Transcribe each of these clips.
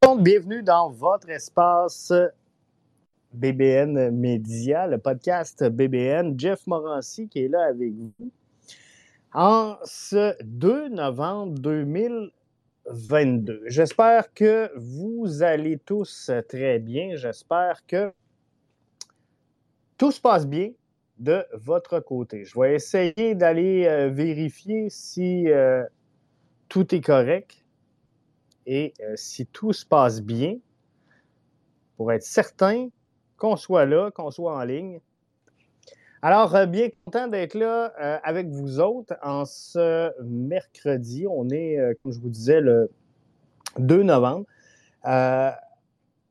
Bienvenue dans votre espace BBN Média, le podcast BBN. Jeff Morancy qui est là avec vous en ce 2 novembre 2022. J'espère que vous allez tous très bien. J'espère que tout se passe bien de votre côté. Je vais essayer d'aller euh, vérifier si euh, tout est correct et euh, si tout se passe bien pour être certain qu'on soit là, qu'on soit en ligne. Alors, bien content d'être là avec vous autres en ce mercredi. On est, comme je vous disais, le 2 novembre.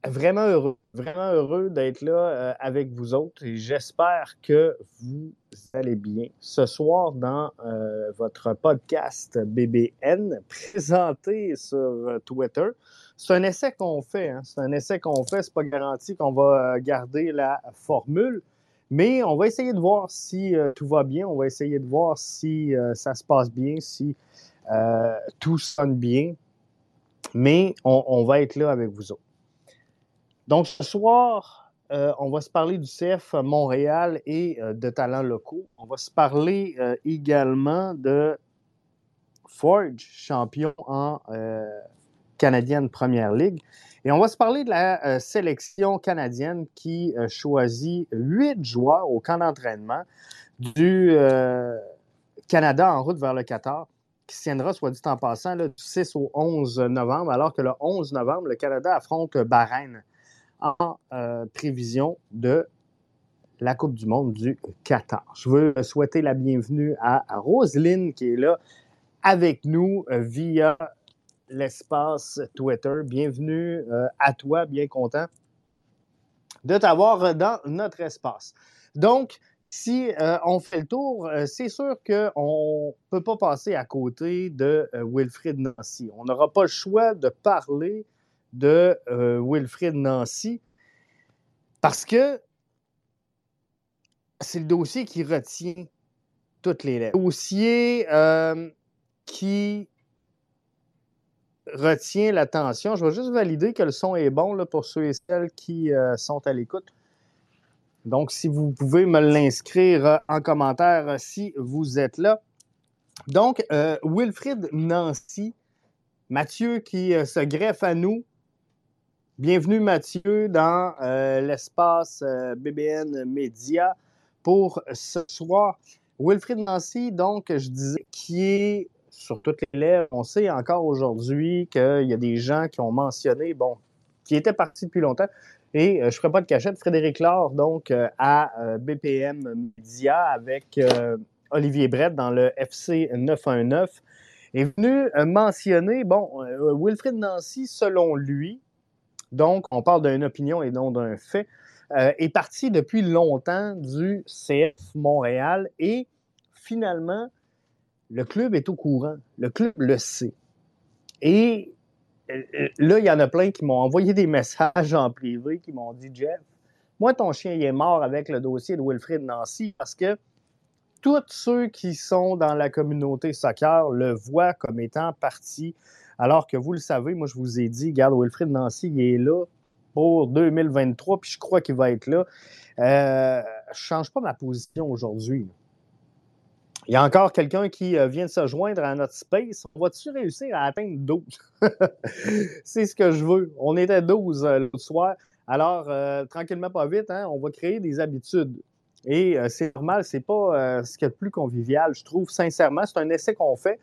Vraiment heureux Vraiment heureux d'être là euh, avec vous autres et j'espère que vous allez bien. Ce soir, dans euh, votre podcast BBN, présenté sur euh, Twitter, c'est un essai qu'on fait. Hein. C'est un essai qu'on fait. C'est pas garanti qu'on va garder la formule, mais on va essayer de voir si tout va bien. On va essayer de voir si ça se passe bien, si tout sonne bien. Mais on va être là avec vous autres. Donc, ce soir, euh, on va se parler du CF Montréal et euh, de talents locaux. On va se parler euh, également de Forge, champion en canadienne Première Ligue. Et on va se parler de la sélection canadienne qui choisit huit joueurs au camp d'entraînement du Canada en route vers le Qatar qui se tiendra, soit dit en passant, du 6 au 11 novembre, alors que le 11 novembre, le Canada affronte Bahreïn en euh, prévision de la Coupe du Monde du Qatar. Je veux souhaiter la bienvenue à, Roselyne qui est là avec nous euh, via l'espace Twitter. Bienvenue euh, à toi, bien content de t'avoir dans notre espace. Donc, si on fait le tour, c'est sûr qu'on ne peut pas passer à côté de Wilfrid Nancy. On n'aura pas le choix de parler de euh, Wilfrid Nancy parce que c'est le dossier qui retient toutes les lettres. Le dossier euh, qui retient l'attention. Je vais juste valider que le son est bon là, pour ceux et celles qui euh, sont à l'écoute. Donc, si vous pouvez me l'inscrire en commentaire si vous êtes là. Donc, Wilfrid Nancy, Mathieu qui se greffe à nous, Bienvenue Mathieu dans euh, l'espace euh, BBN Média pour ce soir. Wilfrid Nancy, donc, je disais, qui est sur toutes les lèvres. On sait encore aujourd'hui qu'il y a des gens qui ont mentionné, bon, qui étaient partis depuis longtemps. Et euh, je ne ferai pas de cachette, Frédéric Laure, donc, à BPM Média avec Olivier Brett dans le FC 919, est venu mentionner, bon, Wilfrid Nancy, selon lui, donc, on parle d'une opinion et non d'un fait, euh, est parti depuis longtemps du CF Montréal et finalement, le club est au courant. Le club le sait. Et euh, euh, là, il y en a plein qui m'ont envoyé des messages en privé qui m'ont dit Jeff, moi, ton chien il est mort avec le dossier de Wilfrid Nancy parce que tous ceux qui sont dans la communauté soccer le voient comme étant parti alors que vous le savez, moi, je vous ai dit, regarde, Wilfrid Nancy, il est là pour 2023, puis je crois qu'il va être là. Euh, je ne change pas ma position aujourd'hui. Il y a encore quelqu'un qui euh, vient de se joindre à notre space. On va-tu réussir à atteindre 12? c'est ce que je veux. On était 12 euh, l'autre soir. Alors, tranquillement, pas vite, hein, on va créer des habitudes. Et c'est normal, c'est pas ce qui est le plus convivial, je trouve, sincèrement. C'est un essai qu'on fait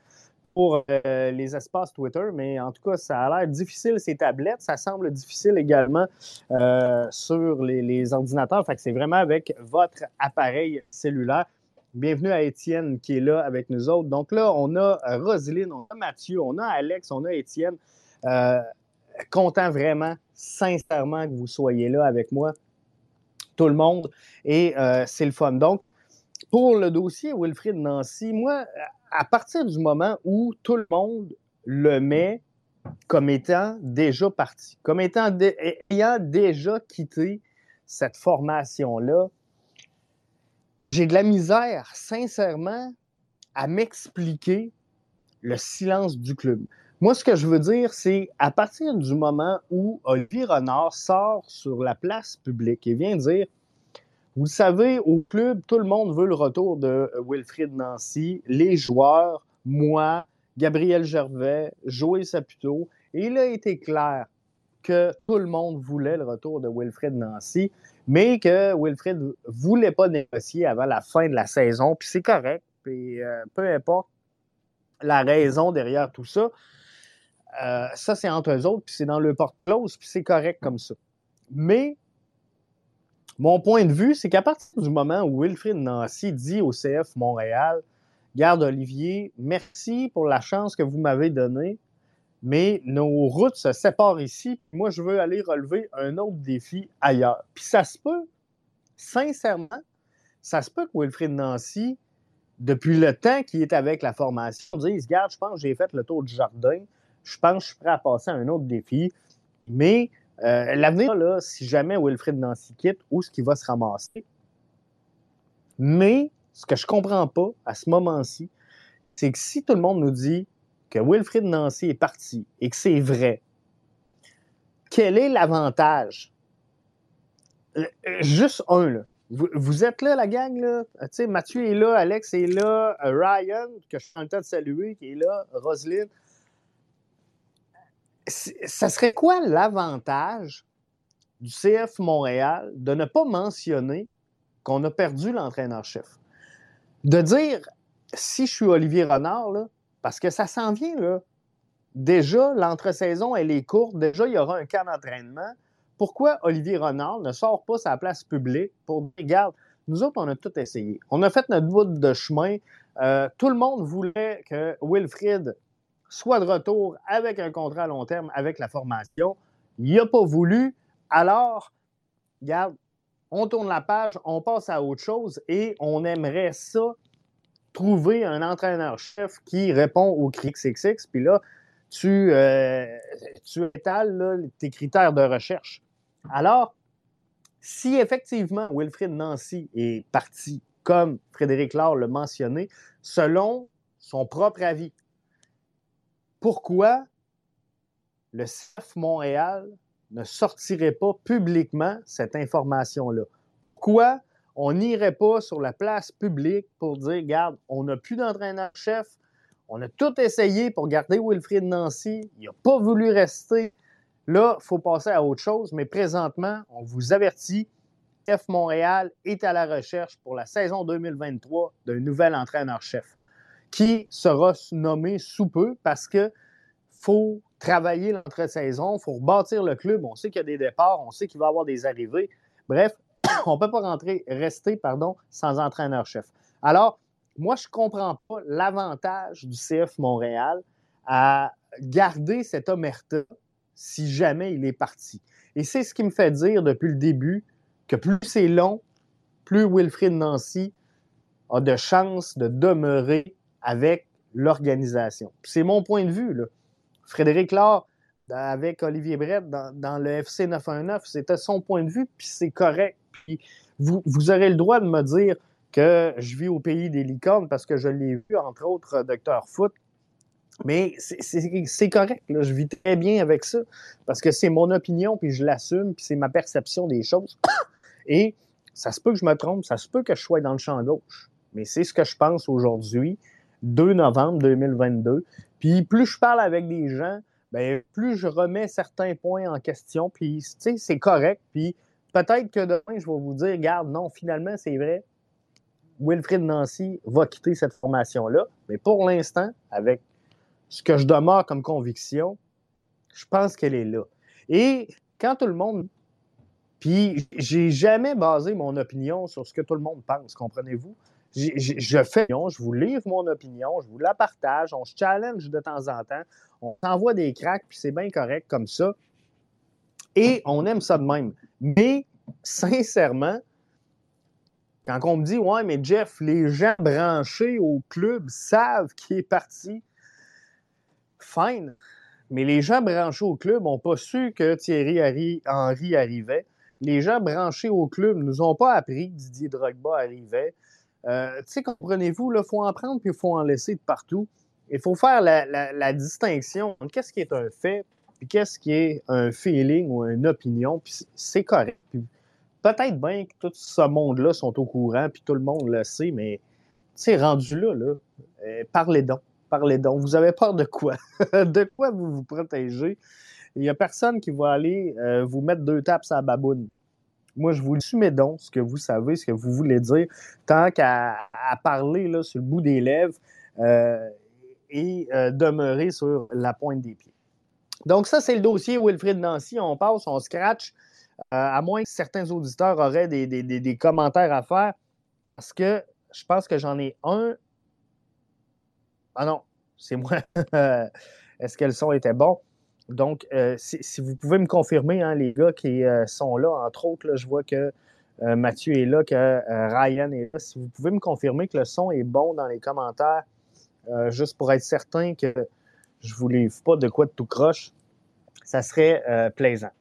pour euh, les espaces Twitter, mais en tout cas, ça a l'air difficile ces tablettes. Ça semble difficile également euh, sur les, ordinateurs. Fait que c'est vraiment avec votre appareil cellulaire. Bienvenue à Étienne qui est là avec nous autres. Donc là, on a Roselyne, on a Mathieu, on a Alex, on a Étienne. Euh, content vraiment, sincèrement, que vous soyez là avec moi, tout le monde. Et c'est le fun. Donc, pour le dossier Wilfrid Nancy, moi, à partir du moment où tout le monde le met comme étant déjà parti, comme étant ayant déjà quitté cette formation-là, j'ai de la misère, sincèrement, à m'expliquer le silence du club. Moi, ce que je veux dire, c'est à partir du moment où Olivier Renard sort sur la place publique et vient dire Vous savez, au club, tout le monde veut le retour de Wilfrid Nancy, les joueurs, moi, Gabriel Gervais, Joël Saputo, et il a été clair que tout le monde voulait le retour de Wilfred Nancy, mais que Wilfred ne voulait pas négocier avant la fin de la saison, puis c'est correct, puis euh, peu importe la raison derrière tout ça, euh, ça c'est entre eux autres, puis c'est dans le porte-close, puis c'est correct comme ça. Mais mon point de vue, c'est qu'à partir du moment où Wilfred Nancy dit au CF Montréal, Garde Olivier, merci pour la chance que vous m'avez donnée, mais nos routes se séparent ici. Moi, je veux aller relever un autre défi ailleurs. Puis ça se peut, sincèrement, ça se peut que Wilfrid Nancy, depuis le temps qu'il est avec la formation, dise Garde, je pense que j'ai fait le tour du jardin, je pense que je suis prêt à passer à un autre défi. Mais euh, l'avenir, là, si jamais Wilfrid Nancy quitte, où est-ce qu'il va se ramasser? Mais ce que je ne comprends pas à ce moment-ci, c'est que si tout le monde nous dit que Wilfrid Nancy est parti et que c'est vrai, quel est l'avantage? Euh, euh, juste un, là. Vous, êtes là, la gang, là? Mathieu est là, Alex est là, Ryan, que je suis en temps de saluer, qui est là, Roselyne. Ça serait quoi l'avantage du CF Montréal de ne pas mentionner qu'on a perdu l'entraîneur-chef? De dire, si je suis Olivier Renard, parce que ça s'en vient, là. Déjà, l'entre-saison, elle est courte. Déjà, il y aura un camp d'entraînement. Pourquoi Olivier Renard ne sort pas sa place publique pour dire, regarde, nous autres, on a tout essayé. On a fait notre bout de chemin. Euh, tout le monde voulait que Wilfrid soit de retour avec un contrat à long terme avec la formation. Il n'a pas voulu. Alors, regarde, on tourne la page, on passe à autre chose et on aimerait ça trouver un entraîneur-chef qui répond aux cris XX, puis là, tu, euh, étales tes critères de recherche. Alors, si effectivement Wilfrid Nancy est parti, comme Frédéric Laure l'a mentionné, selon son propre avis, pourquoi le CF Montréal ne sortirait pas publiquement cette information-là? Pourquoi on n'irait pas sur la place publique pour dire, regarde, on n'a plus d'entraîneur-chef, on a tout essayé pour garder Wilfried Nancy, il n'a pas voulu rester. Là, il faut passer à autre chose, mais présentement, on vous avertit, F Montréal est à la recherche pour la saison 2023 d'un nouvel entraîneur-chef qui sera nommé sous peu parce que faut travailler l'entre-saison, il faut rebâtir le club. On sait qu'il y a des départs, on sait qu'il va y avoir des arrivées. Bref, on ne peut pas rentrer, rester pardon, sans entraîneur-chef. Alors, moi, je ne comprends pas l'avantage du CF Montréal à garder cet omerta si jamais il est parti. Et c'est ce qui me fait dire depuis le début que plus c'est long, plus Wilfrid Nancy a de chances de demeurer avec l'organisation. C'est mon point de vue. Là. Frédéric Laure, avec Olivier Brett dans, le FC 919, c'était son point de vue, puis c'est correct vous, vous aurez le droit de me dire que je vis au pays des licornes parce que je l'ai vu, entre autres, Docteur Foot. Mais c'est correct, je vis très bien avec ça parce que c'est mon opinion, puis je l'assume, puis c'est ma perception des choses. Et ça se peut que je me trompe, ça se peut que je sois dans le champ gauche. Mais c'est ce que je pense aujourd'hui, 2 novembre 2022. Puis plus je parle avec des gens, ben plus je remets certains points en question, puis c'est correct. Puis Peut-être que demain, je vais vous dire, regarde, non, finalement, c'est vrai, Wilfrid Nancy va quitter cette formation-là. Mais pour l'instant, avec ce que je demeure comme conviction, je pense qu'elle est là. Et quand tout le monde. Puis, j'ai jamais basé mon opinion sur ce que tout le monde pense, comprenez-vous? Je fais, je vous livre mon opinion, je vous la partage, on se challenge de temps en temps, on s'envoie des cracks, puis c'est bien correct comme ça. Et on aime ça de même. Mais, sincèrement, quand on me dit, ouais, mais Jeff, les gens branchés au club savent qui est parti, fine. Mais les gens branchés au club n'ont pas su que Thierry Henry arrivait. Les gens branchés au club ne nous ont pas appris que Didier Drogba arrivait. Euh, tu sais, comprenez-vous, il faut en prendre puis il faut en laisser de partout. il faut faire la, distinction qu'est-ce qui est un fait puis qu'est-ce qui est un feeling ou une opinion, puis c'est correct. peut-être bien que tout ce monde-là sont au courant, puis tout le monde le sait, mais c'est rendu là, là. Euh, parlez donc, parlez donc. Vous avez peur de quoi? de quoi vous vous protégez? Il n'y a personne qui va aller euh, vous mettre deux tapes à la baboune. Moi, je vous soumets donc, ce que vous savez, ce que vous voulez dire, tant qu'à parler sur le bout des lèvres euh, et demeurer sur la pointe des pieds. Donc, ça, c'est le dossier Wilfrid Nancy. On passe, on scratch, à moins que certains auditeurs auraient des commentaires à faire, parce que je pense que j'en ai un. Ah non, c'est moi. Est-ce que le son était bon? Donc, euh, si, vous pouvez me confirmer, hein, les gars qui euh, sont là, entre autres, je vois que euh, Mathieu est là, que Ryan est là. Si vous pouvez me confirmer que le son est bon dans les commentaires, juste pour être certain que je ne vous livre pas de quoi de tout croche, ça serait plaisant.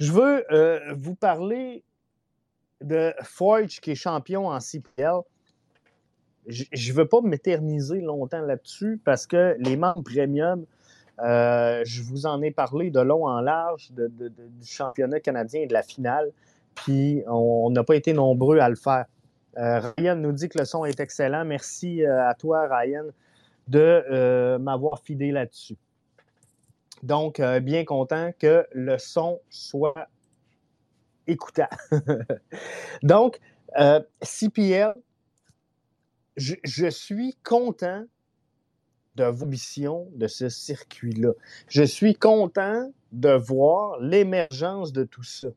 Je veux vous parler de Forge qui est champion en CPL je ne veux pas m'éterniser longtemps là-dessus parce que les membres premium, euh, je vous en ai parlé de long en large du championnat canadien et de la finale, puis on n'a pas été nombreux à le faire. Euh, Ryan nous dit que le son est excellent. Merci euh, à toi, Ryan, de m'avoir fidé là-dessus. Donc, bien content que le son soit écoutable. Donc, CPL, je, suis content de l'ambition de ce circuit-là. Je suis content de voir l'émergence de tout ça.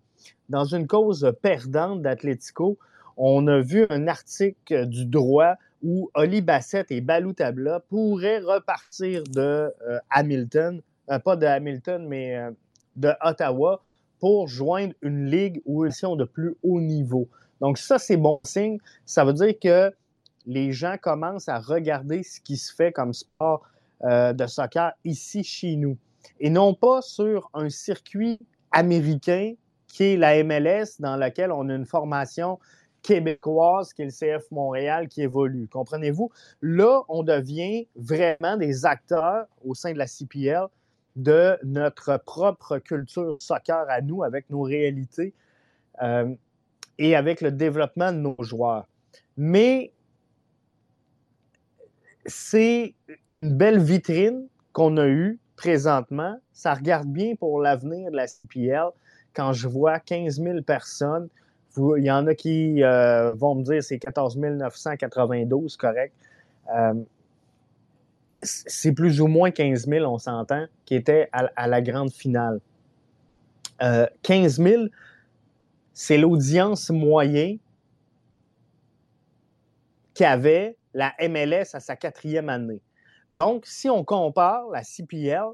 Dans une cause perdante d'Atletico, on a vu un article du droit où Oli Bassett et Balou Tabla pourraient repartir de euh, Hamilton, euh, pas de Hamilton, mais euh, de Ottawa, pour joindre une ligue ou une mission de plus haut niveau. Donc ça, c'est bon signe. Ça veut dire que les gens commencent à regarder ce qui se fait comme sport euh, de soccer ici chez nous. Et non pas sur un circuit américain qui est la MLS, dans lequel on a une formation québécoise, qui est le CF Montréal, qui évolue. Comprenez-vous? Là, on devient vraiment des acteurs au sein de la CPL de notre propre culture soccer à nous, avec nos réalités euh, et avec le développement de nos joueurs. Mais c'est une belle vitrine qu'on a eue présentement. Ça regarde bien pour l'avenir de la CPL. Quand je vois 15 000 personnes, il y en a qui euh, vont me dire c'est 14 992, correct. Euh, c'est plus ou moins 15 000, on s'entend, qui étaient à, la grande finale. 15 euh, 000, c'est l'audience moyenne avait la MLS à sa quatrième année. Donc, si on compare la CPL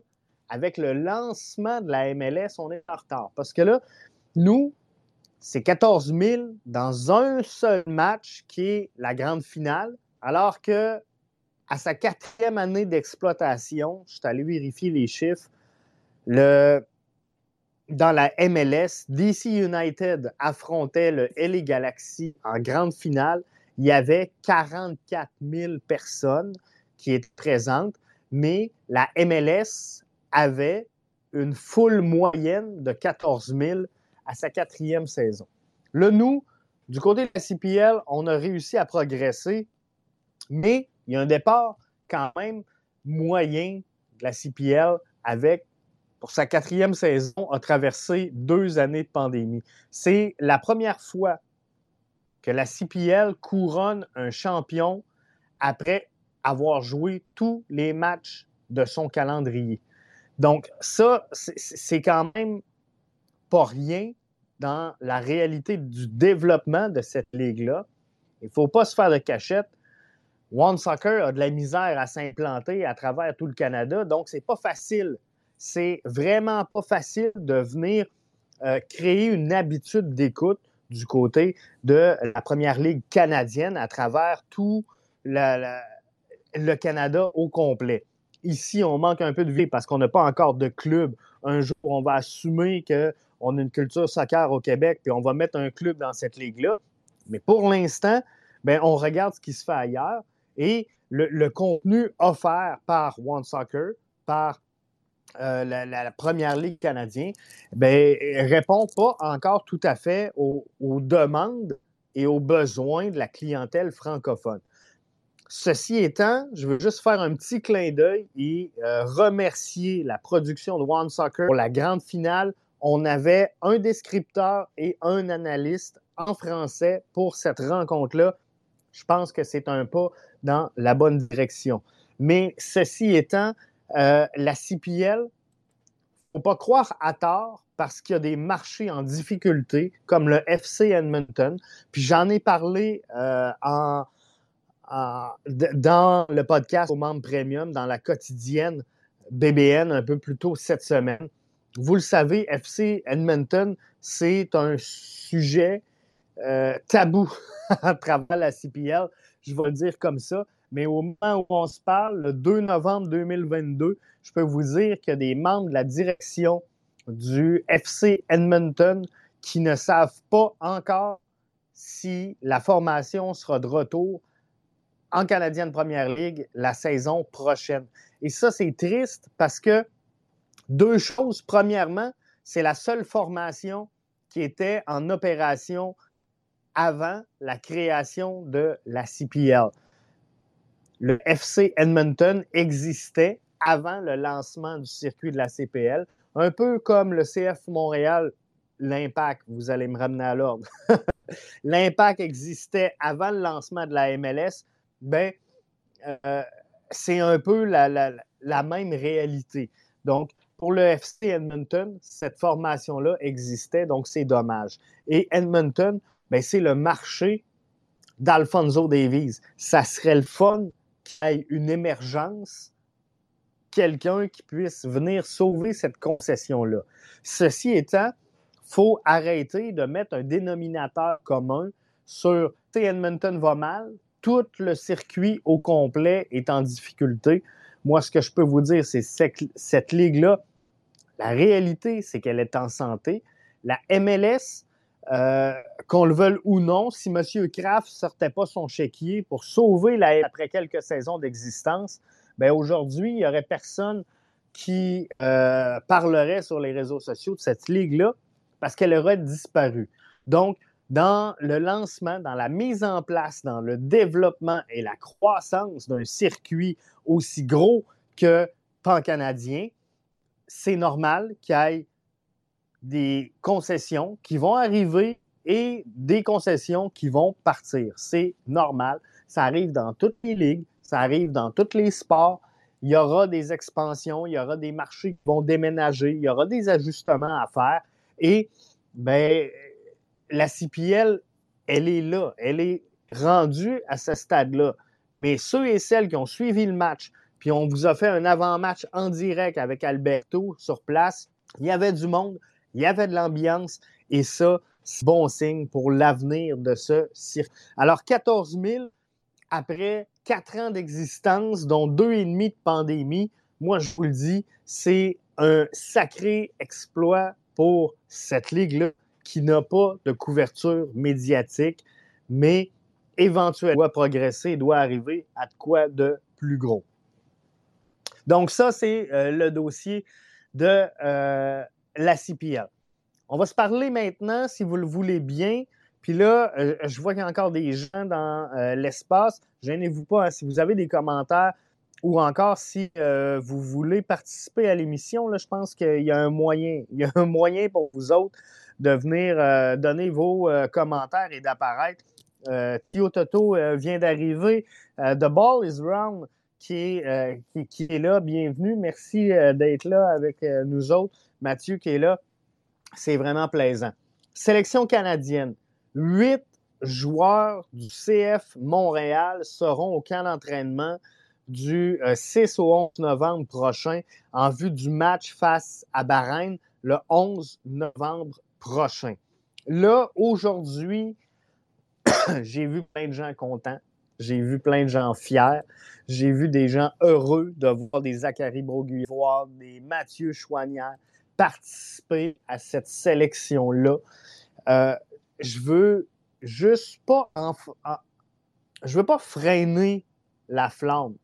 avec le lancement de la MLS, on est en retard. Parce que là, nous, c'est 14 000 dans un seul match qui est la grande finale, alors que à sa quatrième année d'exploitation, je suis allé vérifier les chiffres, dans la MLS, DC United affrontait le LA Galaxy en grande finale il y avait 44 000 personnes qui étaient présentes, mais la MLS avait une foule moyenne de 14 000 à sa quatrième saison. Là, nous, du côté de la CPL, on a réussi à progresser, mais il y a un départ quand même moyen de la CPL avec, pour sa quatrième saison, a traversé deux années de pandémie. C'est la première fois que la CPL couronne un champion après avoir joué tous les matchs de son calendrier. Donc, ça, c'est quand même pas rien dans la réalité du développement de cette ligue-là. Il ne faut pas se faire de cachette. One Soccer a de la misère à s'implanter à travers tout le Canada, donc c'est pas facile. C'est vraiment pas facile de venir euh, créer une habitude d'écoute du côté de la première ligue canadienne à travers tout le Canada au complet. Ici, on manque un peu de vie parce qu'on n'a pas encore de club. Un jour, on va assumer qu'on a une culture soccer au Québec, puis on va mettre un club dans cette ligue-là. Mais pour l'instant, ben, on regarde ce qui se fait ailleurs. Et le, contenu offert par One Soccer, par euh, la, première ligue canadienne, ben, répond pas encore tout à fait aux, demandes et aux besoins de la clientèle francophone. Ceci étant, je veux juste faire un petit clin d'œil et euh, remercier la production de One Soccer pour la grande finale. On avait un descripteur et un analyste en français pour cette rencontre-là. Je pense que c'est un pas dans la bonne direction. Mais ceci étant, euh, la CPL, faut pas croire à tort parce qu'il y a des marchés en difficulté, comme le FC Edmonton. Puis j'en ai parlé euh, en, dans le podcast aux membres premium, dans la quotidienne BBN un peu plus tôt cette semaine. Vous le savez, FC Edmonton, c'est un sujet euh, tabou à travers la CPL, je vais le dire comme ça. Mais au moment où on se parle, le 2 novembre 2022, je peux vous dire qu'il y a des membres de la direction du FC Edmonton qui ne savent pas encore si la formation sera de retour en Canadienne Première Ligue la saison prochaine. Et ça, c'est triste parce que deux choses. Premièrement, c'est la seule formation qui était en opération avant la création de la CPL. Le FC Edmonton existait avant le lancement du circuit de la CPL, un peu comme le CF Montréal, l'Impact, vous allez me ramener à l'ordre. L'Impact existait avant le lancement de la MLS, ben, euh, c'est un peu la, même réalité. Donc, pour le FC Edmonton, cette formation-là existait, donc c'est dommage. Et Edmonton, ben, c'est le marché d'Alfonso Davies. Ça serait le fun qu'il y ait une émergence, quelqu'un qui puisse venir sauver cette concession-là. Ceci étant, faut arrêter de mettre un dénominateur commun sur Edmonton va mal, tout le circuit au complet est en difficulté. Moi, ce que je peux vous dire, c'est cette, cette ligue-là, la réalité, c'est qu'elle est en santé. La MLS, euh, qu'on le veuille ou non, si M. Kraft ne sortait pas son chéquier pour sauver la après quelques saisons d'existence, ben aujourd'hui, il n'y aurait personne qui euh, parlerait sur les réseaux sociaux de cette ligue-là parce qu'elle aurait disparu. Donc, dans le lancement, dans la mise en place, dans le développement et la croissance d'un circuit aussi gros que pan-canadien, c'est normal qu'il y ait des concessions qui vont arriver et des concessions qui vont partir. C'est normal. Ça arrive dans toutes les ligues, ça arrive dans tous les sports. Il y aura des expansions, il y aura des marchés qui vont déménager, il y aura des ajustements à faire. Et ben, la CPL, elle est là, elle est rendue à ce stade-là. Mais ceux et celles qui ont suivi le match, puis on vous a fait un avant-match en direct avec Alberto sur place, il y avait du monde, il y avait de l'ambiance, et ça, c'est bon signe pour l'avenir de ce cirque. Alors, 14 000 après quatre ans d'existence, dont deux et demi de pandémie, moi, je vous le dis, c'est un sacré exploit pour cette ligue-là qui n'a pas de couverture médiatique, mais éventuellement doit progresser, doit arriver à quoi de plus gros. Donc ça, c'est euh, le dossier de euh, la CPL. On va se parler maintenant, si vous le voulez bien. Puis là, euh, je vois qu'il y a encore des gens dans l'espace. Gênez-vous pas, hein, si vous avez des commentaires ou encore si vous voulez participer à l'émission, je pense qu'il y a un moyen. Pour vous autres de venir euh, donner vos euh, commentaires et d'apparaître. Euh, Tio Toto vient d'arriver. The Ball is Round qui est, qui, est là. Bienvenue. Merci d'être là avec nous autres. Mathieu qui est là. C'est vraiment plaisant. Sélection canadienne. Huit joueurs du CF Montréal seront au camp d'entraînement du 6 au 11 novembre prochain en vue du match face à Bahreïn le 11 novembre prochain. Là, aujourd'hui, j'ai vu plein de gens contents. J'ai vu plein de gens fiers. J'ai vu des gens heureux de voir des Zachary Broguier, voir des Mathieu Chouanière participer à cette sélection-là. Euh, je veux juste pas je veux pas freiner la flamme.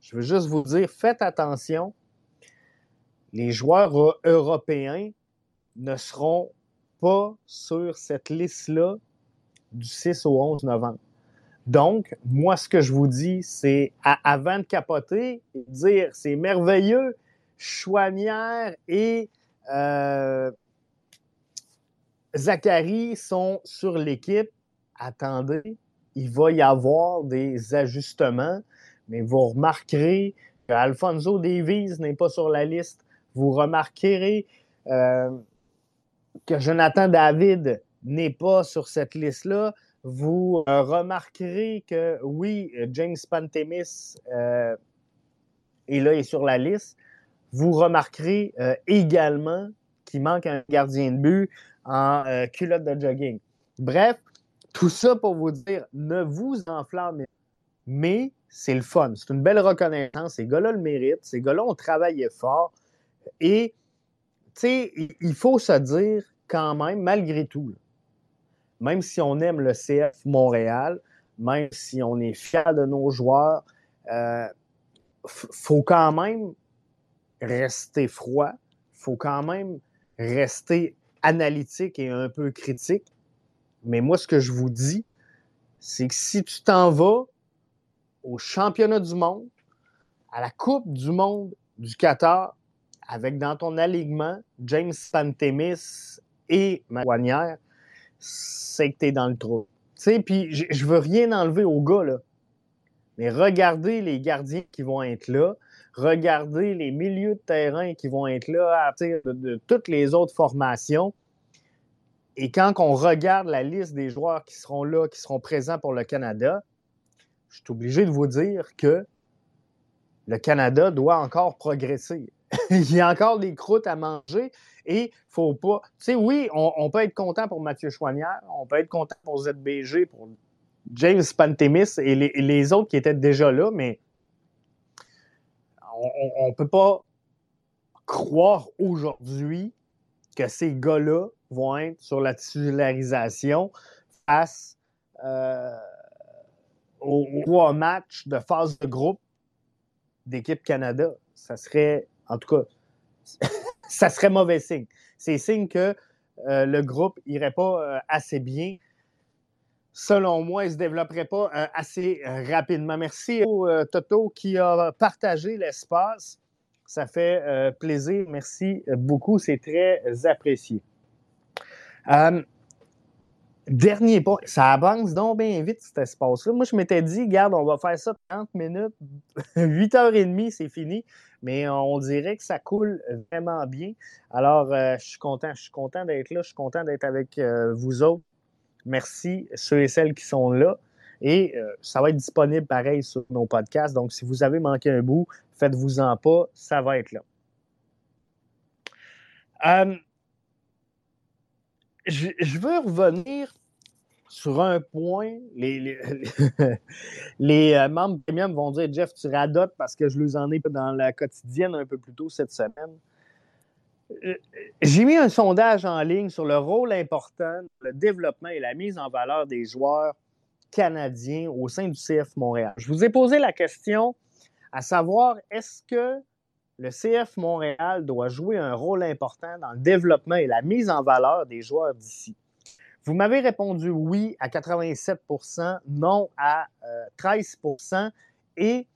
Je veux juste vous dire, faites attention. Les joueurs européens ne seront pas sur cette liste-là du 6 au 11 novembre. Donc, moi, ce que je vous dis, c'est avant de capoter, dire c'est merveilleux, Chouanière et euh, Zachary sont sur l'équipe. Attendez, il va y avoir des ajustements, mais vous remarquerez que Alfonso Davies n'est pas sur la liste. Vous remarquerez euh, que Jonathan David n'est pas sur cette liste-là. Vous euh, remarquerez que oui, James Pantemis euh, est là et sur la liste. Vous remarquerez également qu'il manque un gardien de but en culotte de jogging. Bref, tout ça pour vous dire, ne vous enflammez mais c'est le fun. C'est une belle reconnaissance. Ces gars-là le méritent. Ces gars-là ont travaillé fort. Et, tu sais, il faut se dire quand même, malgré tout, même si on aime le CF Montréal, même si on est fier de nos joueurs, il euh, faut quand même rester froid. Faut quand même rester analytique et un peu critique. Mais moi, ce que je vous dis, c'est que si tu t'en vas au championnat du monde, à la Coupe du monde du Qatar, avec dans ton alignement James Pantemis et Maguanière, c'est que tu es dans le trou. Puis je veux rien enlever aux gars, là. Mais regardez les gardiens qui vont être là. Regardez les milieux de terrain qui vont être là à partir de toutes les autres formations. Et quand on regarde la liste des joueurs qui seront là, qui seront présents pour le Canada, je suis obligé de vous dire que le Canada doit encore progresser. Il y a encore des croûtes à manger et faut pas. Tu sais, oui, on, peut être content pour Mathieu Chouanière, on peut être content pour ZBG, pour James Pantemis et les, les autres qui étaient déjà là, mais on ne peut pas croire aujourd'hui que ces gars-là vont être sur la titularisation face euh, aux trois matchs de phase de groupe d'équipe Canada. Ça serait, en tout cas, ça serait mauvais signe. C'est signe que euh, le groupe irait pas euh, assez bien. Selon moi, il ne se développerait pas assez rapidement. Merci au Toto qui a partagé l'espace. Ça fait plaisir. Merci beaucoup. C'est très apprécié. Euh, dernier point, ça avance donc bien vite cet espace-là. Moi, je m'étais dit, regarde, on va faire ça 30 minutes, 8h30, c'est fini. Mais on dirait que ça coule vraiment bien. Alors, euh, je suis content, je suis content d'être là, je suis content d'être avec euh, vous autres. Merci ceux et celles qui sont là. Et ça va être disponible pareil sur nos podcasts. Donc, si vous avez manqué un bout, faites-vous-en pas, ça va être là je, veux revenir sur un point. Les, les, euh, membres premium vont dire Jeff, tu radotes parce que je les en ai dans la quotidienne un peu plus tôt cette semaine. Euh, j'ai mis un sondage en ligne sur le rôle important, le développement et la mise en valeur des joueurs canadiens au sein du CF Montréal. Je vous ai posé la question à savoir est-ce que le CF Montréal doit jouer un rôle important dans le développement et la mise en valeur des joueurs d'ici. Vous m'avez répondu oui à 87% non à 13% euh, et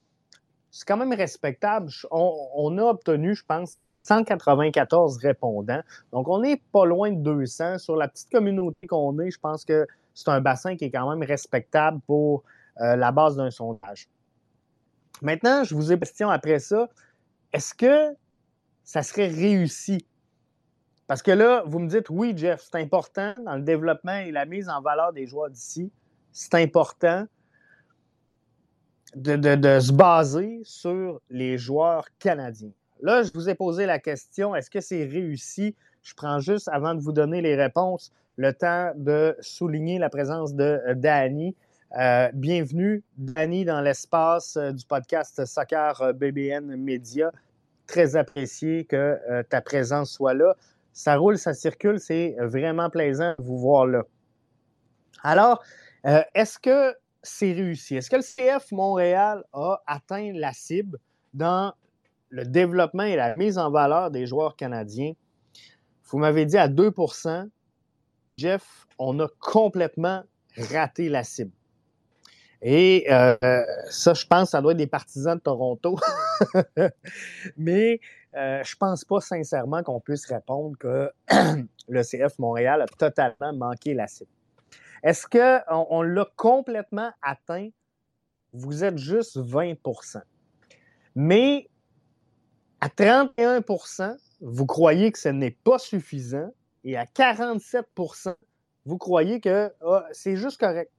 c'est quand même respectable. On, a obtenu, je pense, 194 répondants. Donc, on n'est pas loin de 200. Sur la petite communauté qu'on est, je pense que c'est un bassin qui est quand même respectable pour euh, la base d'un sondage. Maintenant, je vous ai question après ça est-ce que ça serait réussi? Parce que là, vous me dites, oui, Jeff, c'est important dans le développement et la mise en valeur des joueurs d'ici. C'est important de, se baser sur les joueurs canadiens. Là, je vous ai posé la question, est-ce que c'est réussi? Je prends juste, avant de vous donner les réponses, le temps de souligner la présence de euh, Danny. Euh, bienvenue, Danny, dans l'espace euh, du podcast Soccer euh, BBN Media. Très apprécié que ta présence soit là. Ça roule, ça circule, c'est vraiment plaisant de vous voir là. Alors, est-ce que c'est réussi? Est-ce que le CF Montréal a atteint la cible dans le développement et la mise en valeur des joueurs canadiens? Vous m'avez dit à 2% Jeff, on a complètement raté la cible. Et euh, ça, je pense, ça doit être des partisans de Toronto. Mais euh, je pense pas sincèrement qu'on puisse répondre que le CF Montréal a totalement manqué la cible. Est-ce qu'on on, l'a complètement atteint? Vous êtes juste 20% Mais à 31% vous croyez que ce n'est pas suffisant et à 47% vous croyez que ah, c'est juste correct.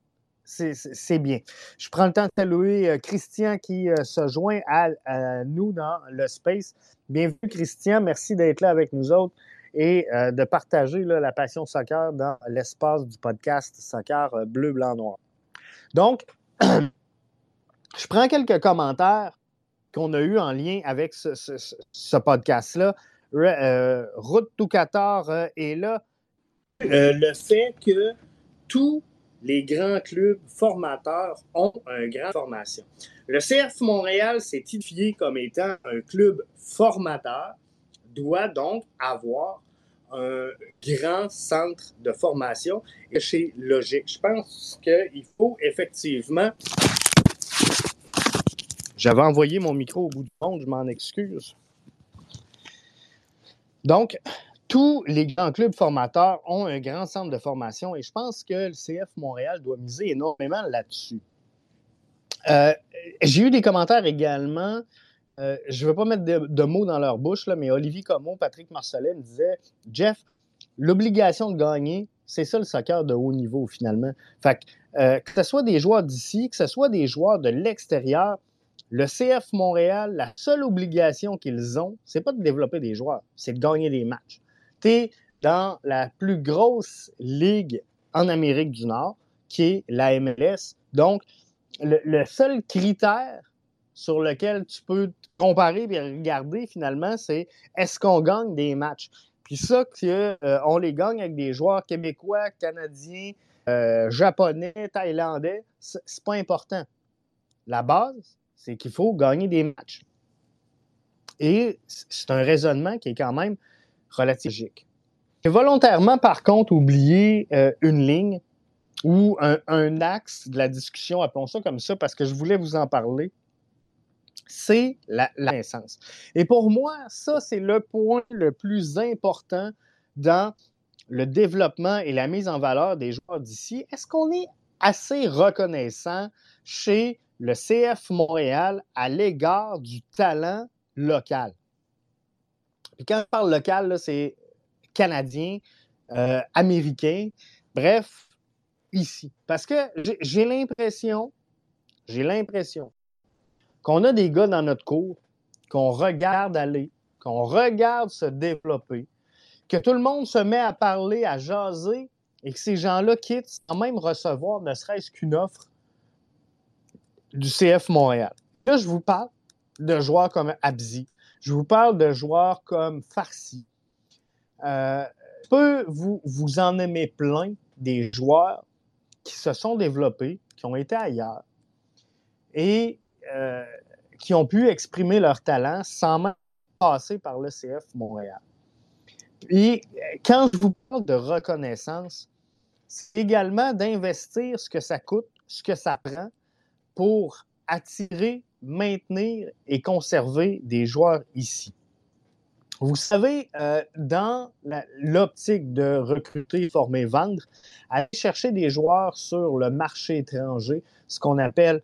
C'est bien. Je prends le temps de saluer euh, Christian qui euh, se joint à, nous dans le space. Bienvenue, Christian. Merci d'être là avec nous autres et euh, de partager la passion soccer dans l'espace du podcast Soccer Bleu, Blanc, Noir. Donc, je prends quelques commentaires qu'on a eus en lien avec ce, podcast-là. Route tout est là. le fait que tout les grands clubs formateurs ont une grande formation. Le CF Montréal s'est identifié comme étant un club formateur, doit donc avoir un grand centre de formation et c'est logique. Je pense qu'il faut effectivement. J'avais envoyé mon micro au bout du monde, je m'en excuse. Donc, tous les grands clubs formateurs ont un grand centre de formation et je pense que le CF Montréal doit miser énormément là-dessus. Euh, j'ai eu des commentaires également. Euh, je ne veux pas mettre de, mots dans leur bouche, là, mais Olivier Comeau, Patrick Marcellet me disait Jeff, l'obligation de gagner, c'est ça le soccer de haut niveau finalement. Fait que, euh, que ce soit des joueurs d'ici, que ce soit des joueurs de l'extérieur, le CF Montréal, la seule obligation qu'ils ont, c'est pas de développer des joueurs, c'est de gagner des matchs dans la plus grosse ligue en Amérique du Nord, qui est la MLS. Donc, le, seul critère sur lequel tu peux comparer et regarder finalement, c'est est-ce qu'on gagne des matchs? Puis ça, qu'on euh, les gagne avec des joueurs québécois, canadiens, euh, japonais, thaïlandais, c'est pas important. La base, c'est qu'il faut gagner des matchs. Et c'est un raisonnement qui est quand même relativement volontairement, par contre, oublié euh, une ligne ou un, axe de la discussion, appelons ça comme ça, parce que je voulais vous en parler. C'est la, naissance. Et pour moi, ça, c'est le point le plus important dans le développement et la mise en valeur des joueurs d'ici. Est-ce qu'on est assez reconnaissant chez le CF Montréal à l'égard du talent local? Quand je parle local, c'est canadien, euh, américain, bref, ici. Parce que j'ai l'impression, j'ai l'impression qu'on a des gars dans notre cours qu'on regarde aller, qu'on regarde se développer, que tout le monde se met à parler, à jaser, et que ces gens-là quittent sans même recevoir ne serait-ce qu'une offre du CF Montréal. Là, je vous parle de joueurs comme Abzi, je vous parle de joueurs comme Farsi. Euh, peux vous, vous en aimer plein des joueurs qui se sont développés, qui ont été ailleurs et euh, qui ont pu exprimer leur talent sans même passer par le CF Montréal. Et quand je vous parle de reconnaissance, c'est également d'investir ce que ça coûte, ce que ça prend pour attirer maintenir et conserver des joueurs ici. Vous savez, euh, dans l'optique de recruter, former, vendre, aller chercher des joueurs sur le marché étranger, ce qu'on appelle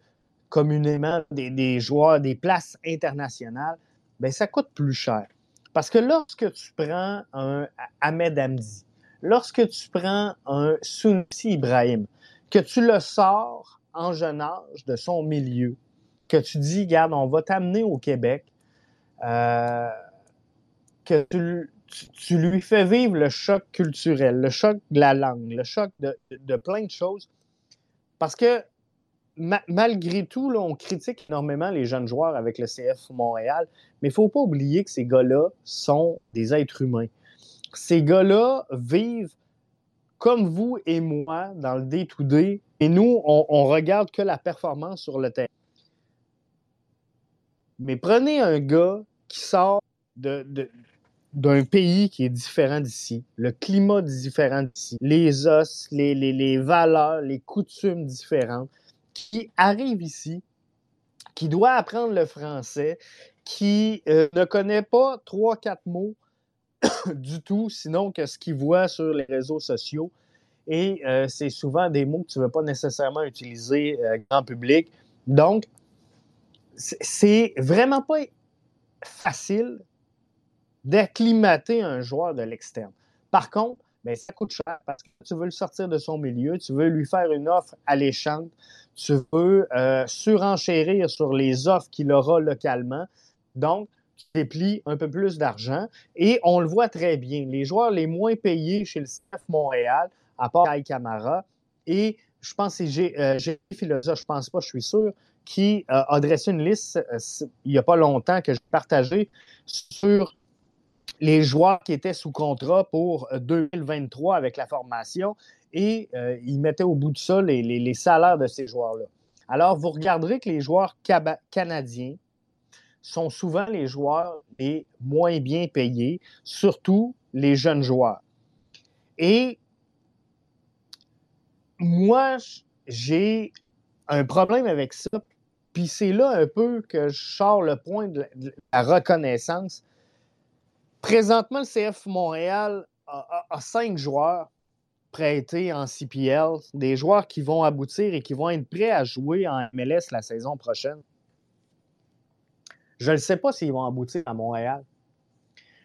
communément des, joueurs des places internationales, bien, ça coûte plus cher. Parce que lorsque tu prends un Ahmed Hamdi, lorsque tu prends un Sunsi Ibrahim, que tu le sors en jeune âge de son milieu, que tu dis, regarde, on va t'amener au Québec, euh, que tu, lui fais vivre le choc culturel, le choc de la langue, le choc de, plein de choses. Parce que malgré tout, on critique énormément les jeunes joueurs avec le CF Montréal, mais il ne faut pas oublier que ces gars-là sont des êtres humains. Ces gars-là vivent comme vous et moi dans le day-to-day Et nous, on, on regarde que la performance sur le terrain. Mais prenez un gars qui sort de, de, d'un pays qui est différent d'ici, le climat différent d'ici, les os, les, les, les, valeurs, les coutumes différentes, qui arrive ici, qui doit apprendre le français, qui euh, ne connaît pas trois, quatre mots du tout, sinon que ce qu'il voit sur les réseaux sociaux. Et euh, c'est souvent des mots que tu ne veux pas nécessairement utiliser euh, grand public. Donc, c'est vraiment pas facile d'acclimater un joueur de l'externe. Par contre, bien, ça coûte cher parce que tu veux le sortir de son milieu, tu veux lui faire une offre alléchante, tu veux euh, surenchérir sur les offres qu'il aura localement. Donc, tu déplies un peu plus d'argent et on le voit très bien. Les joueurs les moins payés chez le CF Montréal, à part Kai et je pense que c'est euh, Philosophe, je pense pas, je suis sûr, qui euh, a dressé une liste euh, il n'y a pas longtemps que j'ai partagé sur les joueurs qui étaient sous contrat pour 2023 euh, avec la formation et euh, ils mettaient au bout de ça les, les salaires de ces joueurs-là. Alors, vous regarderez que les joueurs canadiens sont souvent les joueurs les moins bien payés, surtout les jeunes joueurs. Et moi, j'ai un problème avec ça. Puis c'est là un peu que je sors le point de la reconnaissance Présentement, le CF Montréal a, cinq joueurs prêtés en CPL, des joueurs qui vont aboutir et qui vont être prêts à jouer en MLS la saison prochaine. Je ne sais pas s'ils vont aboutir à Montréal.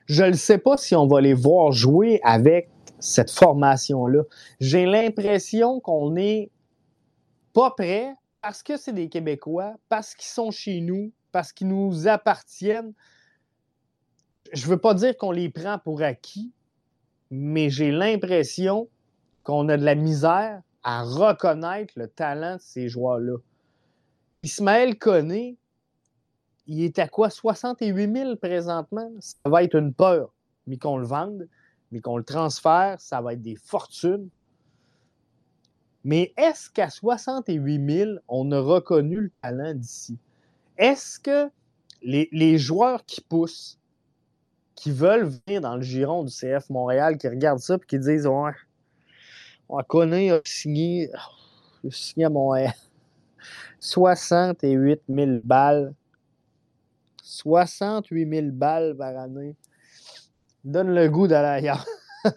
Je ne sais pas si on va les voir jouer avec cette formation-là. J'ai l'impression qu'on n'est pas prêt parce que c'est des Québécois, parce qu'ils sont chez nous, parce qu'ils nous appartiennent je ne veux pas dire qu'on les prend pour acquis, mais j'ai l'impression qu'on a de la misère à reconnaître le talent de ces joueurs-là. Ismaël Koné, il est à quoi? 68 000 présentement? Ça va être une peur. Mais qu'on le vende, mais qu'on le transfère, ça va être des fortunes. Mais est-ce qu'à 68 000, on a reconnu le talent d'ici? Est-ce que les, joueurs qui poussent, qui veulent venir dans le giron du CF Montréal, qui regardent ça et qui disent Ouais, on connaît, a signé, a signé à Montréal 68 000 balles. 68 000 balles par année. Donne le goût d'aller ailleurs. tu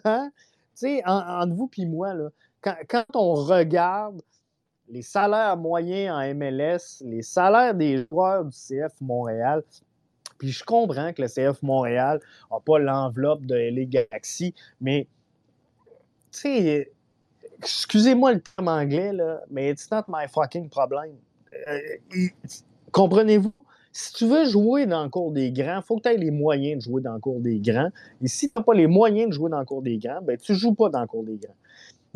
sais, entre vous et moi, là, quand, on regarde les salaires moyens en MLS, les salaires des joueurs du CF Montréal, puis je comprends que le CF Montréal n'a pas l'enveloppe de LA Galaxy, mais tu sais, excusez-moi le terme anglais, là, mais it's not my fucking problem. Euh, comprenez-vous? Si tu veux jouer dans le cours des grands, il faut que tu aies les moyens de jouer dans le cours des grands. Et si tu n'as pas les moyens de jouer dans le cours des grands, ben, tu ne joues pas dans le cours des grands.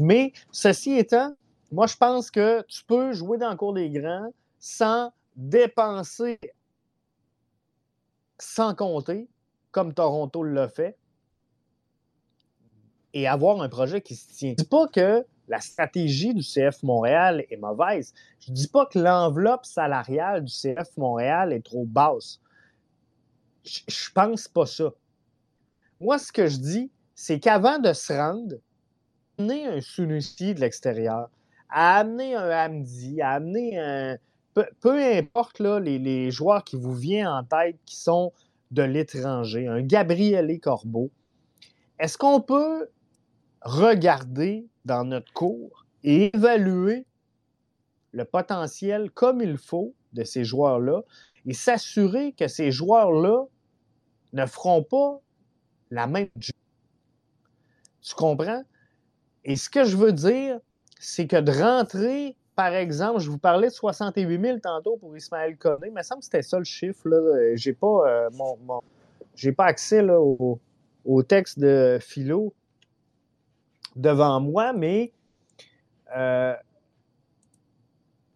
Mais ceci étant, moi, je pense que tu peux jouer dans le cours des grands sans dépenser sans compter, comme Toronto l'a fait, et avoir un projet qui se tient. Je ne dis pas que la stratégie du CF Montréal est mauvaise. Je ne dis pas que l'enveloppe salariale du CF Montréal est trop basse. Je, ne pense pas ça. Moi, ce que je dis, c'est qu'avant de se rendre, amener un Sunusi de l'extérieur, à amener un Hamdi, à amener un, peu, importe là, les, joueurs qui vous viennent en tête qui sont de l'étranger, un Gabriel Corbeau, est-ce qu'on peut regarder dans notre cours et évaluer le potentiel comme il faut de ces joueurs-là et s'assurer que ces joueurs-là ne feront pas la même chose? Tu comprends? Et ce que je veux dire, c'est que de rentrer par exemple, je vous parlais de 68 000 tantôt pour Ismaël Koné. Il me semble que c'était ça le chiffre. Je n'ai pas, euh, mon, pas accès au, texte de Philo devant moi, mais euh,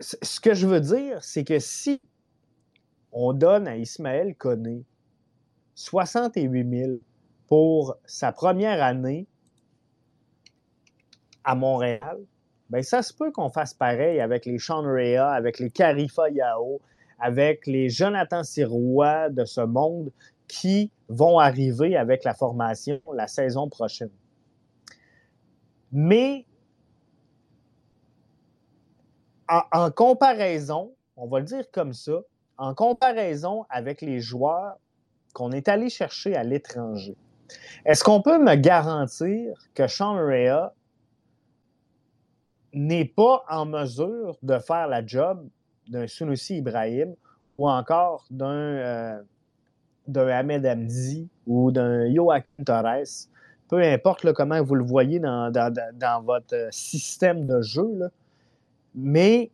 ce que je veux dire, c'est que si on donne à Ismaël Koné 68 000 pour sa première année à Montréal, ben ça se peut qu'on fasse pareil avec les Sean Rea, avec les Carifa Yao, avec les Jonathan Sirois de ce monde qui vont arriver avec la formation la saison prochaine. Mais en, comparaison, on va le dire comme ça, en comparaison avec les joueurs qu'on est allé chercher à l'étranger, est-ce qu'on peut me garantir que Sean Rea n'est pas en mesure de faire la job d'un Sunusi Ibrahim ou encore d'un euh, Ahmed Hamdi ou d'un Joachim Torres, peu importe comment vous le voyez dans, votre système de jeu, mais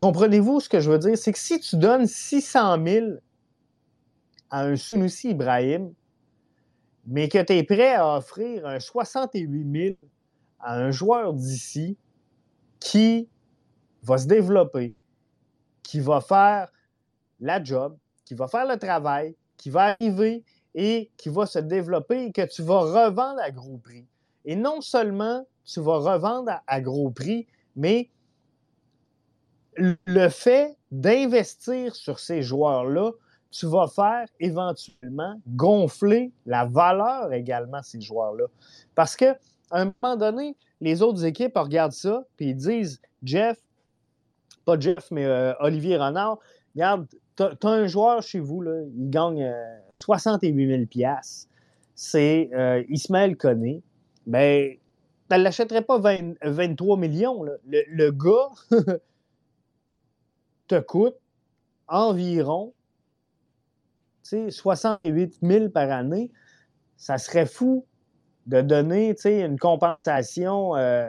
comprenez-vous ce que je veux dire? C'est que si tu donnes 600 000 à un Sunusi Ibrahim, mais que tu es prêt à offrir un 68 000 à un joueur d'ici qui va se développer, qui va faire la job, qui va faire le travail, qui va arriver et qui va se développer et que tu vas revendre à gros prix. Et non seulement tu vas revendre à, gros prix, mais le fait d'investir sur ces joueurs-là, tu vas faire éventuellement gonfler la valeur également ces joueurs-là. Parce qu'à un moment donné, les autres équipes regardent ça et ils disent Jeff, pas Jeff, mais euh, Olivier Renard, regarde, tu as, un joueur chez vous, là, il gagne 68 000 C'est euh, Ismaël Koné. Ben, tu ne l'achèterais pas 23 millions. Le, gars te coûte environ 68 000 par année. Ça serait fou de donner une compensation euh,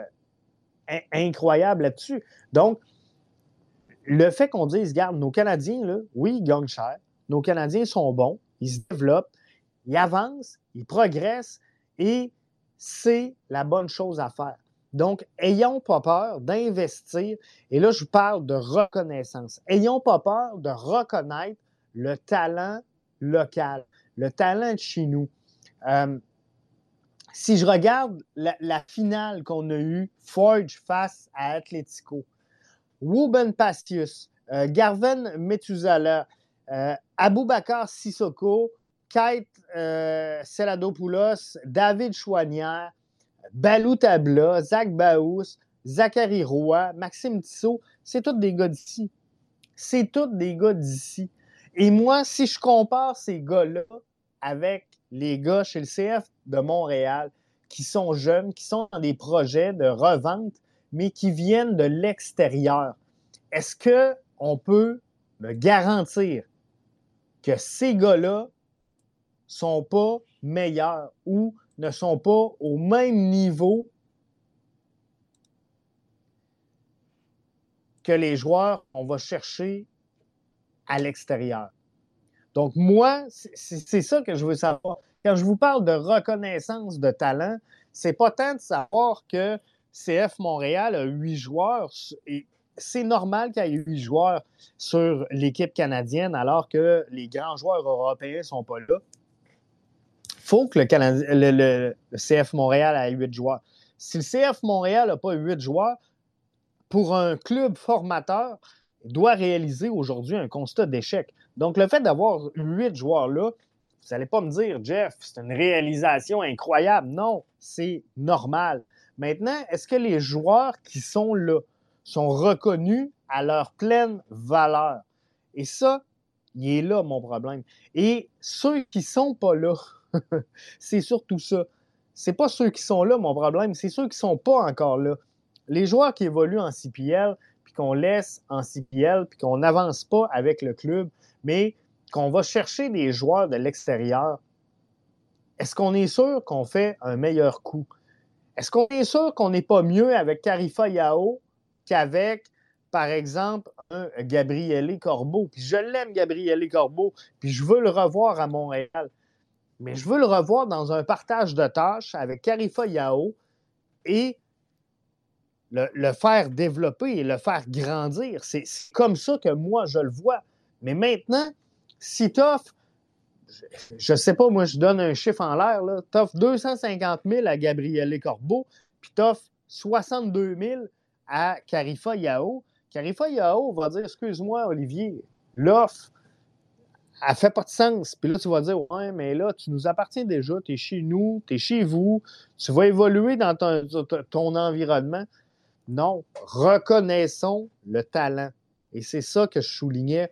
incroyable là-dessus. Donc, le fait qu'on dise, regarde, nos Canadiens, oui, ils gagnent cher. Nos Canadiens sont bons, ils se développent, ils avancent, ils progressent et c'est la bonne chose à faire. Donc, ayons pas peur d'investir. Et là, je parle de reconnaissance. Ayons pas peur de reconnaître le talent local, le talent de chez nous. Euh, si je regarde la, finale qu'on a eue, Forge face à Atletico, Ruben Pastius, euh, Garven Metuzala, euh, Aboubakar Sissoko, Kate euh, Seladopoulos, David Chouanière, Balou Tabla, Zach Baous, Zachary Roy, Maxime Tissot, c'est tous des gars d'ici. C'est tous des gars d'ici. Et moi, si je compare ces gars-là avec les gars chez le CF de Montréal, qui sont jeunes, qui sont dans des projets de revente, mais qui viennent de l'extérieur, est-ce qu'on peut me garantir que ces gars-là sont pas meilleurs ou ne sont pas au même niveau que les joueurs qu'on va chercher à l'extérieur. Donc, moi, c'est ça que je veux savoir. Quand je vous parle de reconnaissance de talent, c'est pas tant de savoir que CF Montréal a huit joueurs et c'est normal qu'il y ait huit joueurs sur l'équipe canadienne alors que les grands joueurs européens ne sont pas là. Faut que le, CF Montréal ait huit joueurs. Si le CF Montréal n'a pas huit joueurs, pour un club formateur, doit réaliser aujourd'hui un constat d'échec. Donc, le fait d'avoir huit joueurs là, vous n'allez pas me dire, Jeff, c'est une réalisation incroyable. Non, c'est normal. Maintenant, est-ce que les joueurs qui sont là sont reconnus à leur pleine valeur? Et ça, il est là mon problème. Et ceux qui ne sont pas là, c'est surtout ça. C'est pas ceux qui sont là mon problème, c'est ceux qui ne sont pas encore là. Les joueurs qui évoluent en CPL, puis qu'on laisse en CPL, puis qu'on n'avance pas avec le club, mais qu'on va chercher des joueurs de l'extérieur, est-ce qu'on est sûr qu'on fait un meilleur coup? Est-ce qu'on est sûr qu'on n'est pas mieux avec Carifa Yao qu'avec, par exemple, un Gabriele Corbeau? Puis je l'aime, Gabriele Corbeau, puis je veux le revoir à Montréal. Mais je veux le revoir dans un partage de tâches avec Carifa Yao et le, faire développer et le faire grandir. C'est comme ça que moi, je le vois. Mais maintenant, si tu offres, je ne sais pas, moi, je donne un chiffre en l'air, tu offres 250 000 à Gabriel Corbeau, puis t'offres 62 000 à Carifa Yao. Carifa Yao va dire Excuse-moi, Olivier, l'offre, elle fait pas de sens. Puis là, tu vas dire Ouais, mais là, tu nous appartiens déjà, tu es chez nous, tu es chez vous, tu vas évoluer dans ton environnement. Non, reconnaissons le talent. Et c'est ça que je soulignais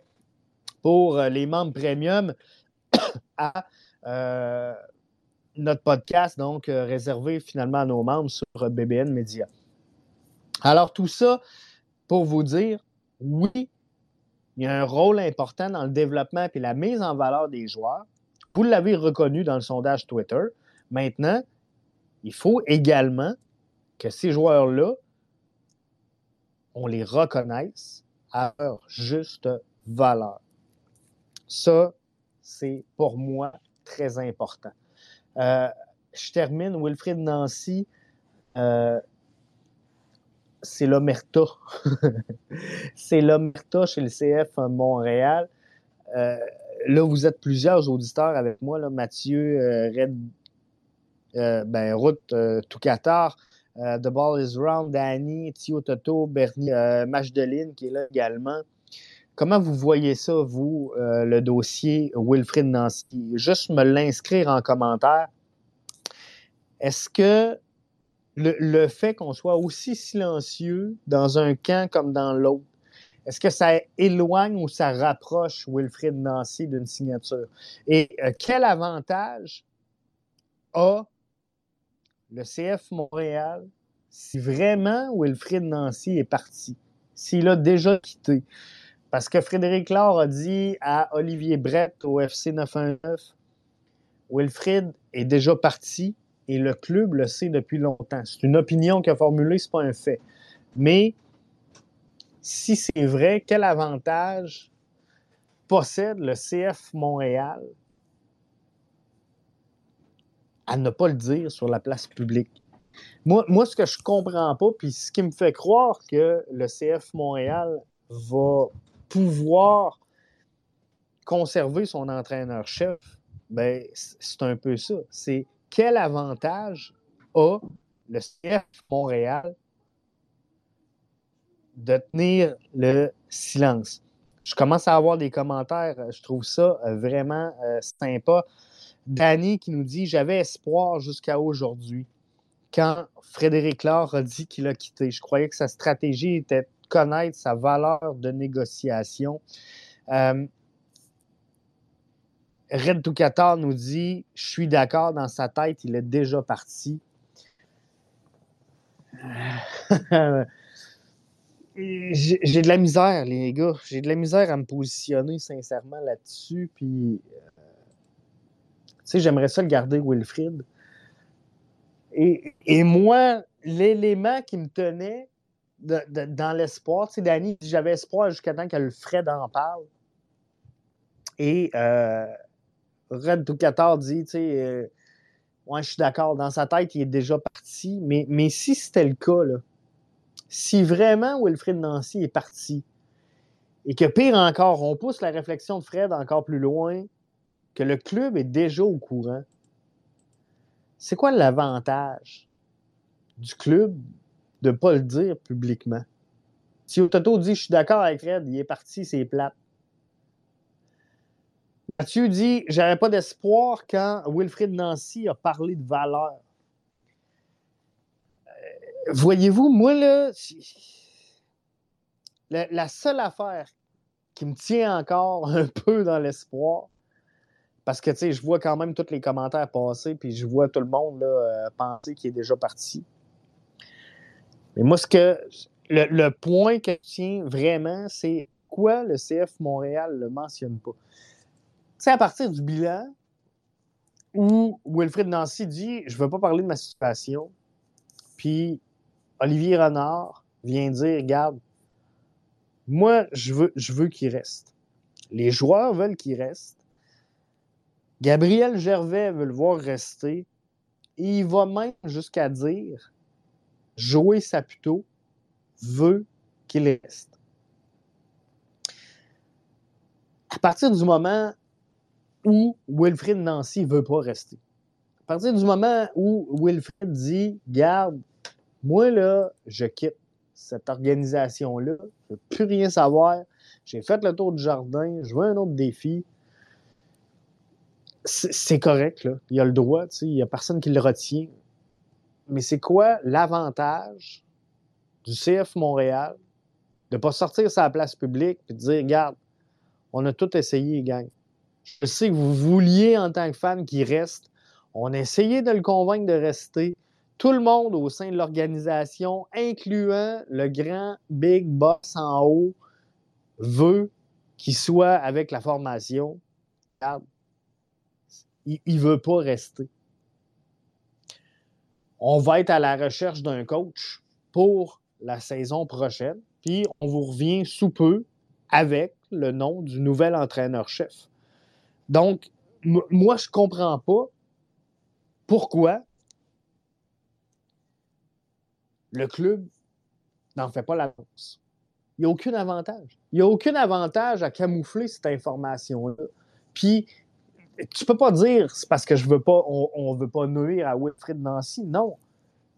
pour euh, les membres premium à euh, notre podcast, donc euh, réservé finalement à nos membres sur BBN Media. Alors, tout ça pour vous dire, oui, il y a un rôle important dans le développement et la mise en valeur des joueurs. Vous l'avez reconnu dans le sondage Twitter. Maintenant, il faut également que ces joueurs-là, on les reconnaisse à leur juste valeur. Ça, c'est pour moi très important. Euh, je termine, Wilfried Nancy, euh, c'est l'Omerta. c'est l'Omerta chez le CF Montréal. Euh, là, vous êtes plusieurs auditeurs avec moi, Mathieu, Red, ben, Ruth Toucatar, The Ball is Round, Danny, Tio Toto, Bernie Majdeline qui est là également. Comment vous voyez ça, vous, euh, le dossier Wilfrid Nancy? Juste me l'inscrire en commentaire. Est-ce que le, fait qu'on soit aussi silencieux dans un camp comme dans l'autre, est-ce que ça éloigne ou ça rapproche Wilfrid Nancy d'une signature? Et euh, quel avantage a le CF Montréal si vraiment Wilfrid Nancy est parti, s'il a déjà quitté? Parce que Frédéric Laure a dit à Olivier Brett au FC 919 Wilfrid est déjà parti et le club le sait depuis longtemps. C'est une opinion qu'il a formulée, ce n'est pas un fait. Mais si c'est vrai, quel avantage possède le CF Montréal à ne pas le dire sur la place publique? Moi, moi ce que je comprends pas, puis ce qui me fait croire que le CF Montréal va pouvoir conserver son entraîneur-chef, ben, c'est un peu ça. C'est quel avantage a le CF Montréal de tenir le silence? Je commence à avoir des commentaires. Je trouve ça euh, vraiment euh, sympa. Danny qui nous dit J'avais espoir jusqu'à aujourd'hui quand Frédéric Laure a dit qu'il a quitté. Je croyais que sa stratégie était connaître sa valeur de négociation. Euh, Red Toukatar nous dit Je suis d'accord, dans sa tête, il est déjà parti. J'ai de la misère, les gars. J'ai de la misère à me positionner sincèrement là-dessus. Puis, euh, sais, j'aimerais ça le garder, Wilfrid. Et, et moi, l'élément qui me tenait, dans l'espoir. Tu sais, Danny, j'avais espoir jusqu'à temps que Fred en parle. Et euh, Red Toucatar dit, tu sais, euh, ouais, je suis d'accord, dans sa tête, il est déjà parti. Mais, mais si c'était le cas, si vraiment Wilfred Nancy est parti, et que pire encore, on pousse la réflexion de Fred encore plus loin, que le club est déjà au courant, c'est quoi l'avantage du club de ne pas le dire publiquement? Si Ototo dit Je suis d'accord avec Fred, il est parti, c'est plate. Mathieu dit J'avais pas d'espoir quand Wilfrid Nancy a parlé de valeur. Euh, voyez-vous, moi, là, la, seule affaire qui me tient encore un peu dans l'espoir, parce que, tu sais, je vois quand même tous les commentaires passer, puis je vois tout le monde là, euh, penser qu'il est déjà parti. Mais moi, ce que le, point que je tiens vraiment, c'est quoi le CF Montréal ne le mentionne pas? C'est à partir du bilan où Wilfred Nancy dit Je ne veux pas parler de ma situation. Puis Olivier Renard vient dire Regarde, moi, je veux, je veux qu'il reste. Les joueurs veulent qu'il reste. Gabriel Gervais veut le voir rester. Et il va même jusqu'à dire Joey Saputo veut qu'il reste. À partir du moment où Wilfrid Nancy ne veut pas rester, à partir du moment où Wilfrid dit Garde, Moi, là, je quitte cette organisation-là. Je ne veux plus rien savoir. J'ai fait le tour du jardin. Je veux un autre défi. C'est correct, là. Il a le droit, il n'y a personne qui le retient. Mais c'est quoi l'avantage du CF Montréal de ne pas sortir sa place publique et de dire Regarde, on a tout essayé, gang. Je sais que vous vouliez, en tant que fan, qu'il reste. On a essayé de le convaincre de rester. Tout le monde au sein de l'organisation, incluant le grand big boss en haut, veut qu'il soit avec la formation. Regarde, il ne veut pas rester. On va être à la recherche d'un coach pour la saison prochaine. Puis on vous revient sous peu avec le nom du nouvel entraîneur-chef. Donc, moi, je ne comprends pas pourquoi le club n'en fait pas l'annonce. Il n'y a aucun avantage. Il n'y a aucun avantage à camoufler cette information-là. Puis, tu peux pas dire c'est parce que je veux pas, on veut pas nuire à Wilfrid Nancy. Non.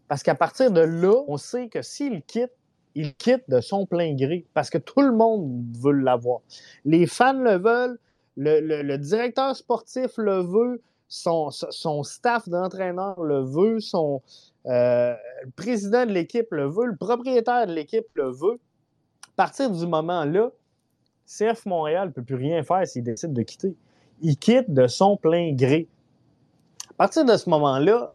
Parce qu'à partir de là, on sait que s'il quitte, il quitte de son plein gré parce que tout le monde veut l'avoir. Les fans le veulent, le, directeur sportif le veut, son, staff d'entraîneur le veut, son euh, président de l'équipe le veut, le propriétaire de l'équipe le veut. À partir du moment-là, CF Montréal ne peut plus rien faire s'il décide de quitter. Il quitte de son plein gré. À partir de ce moment-là,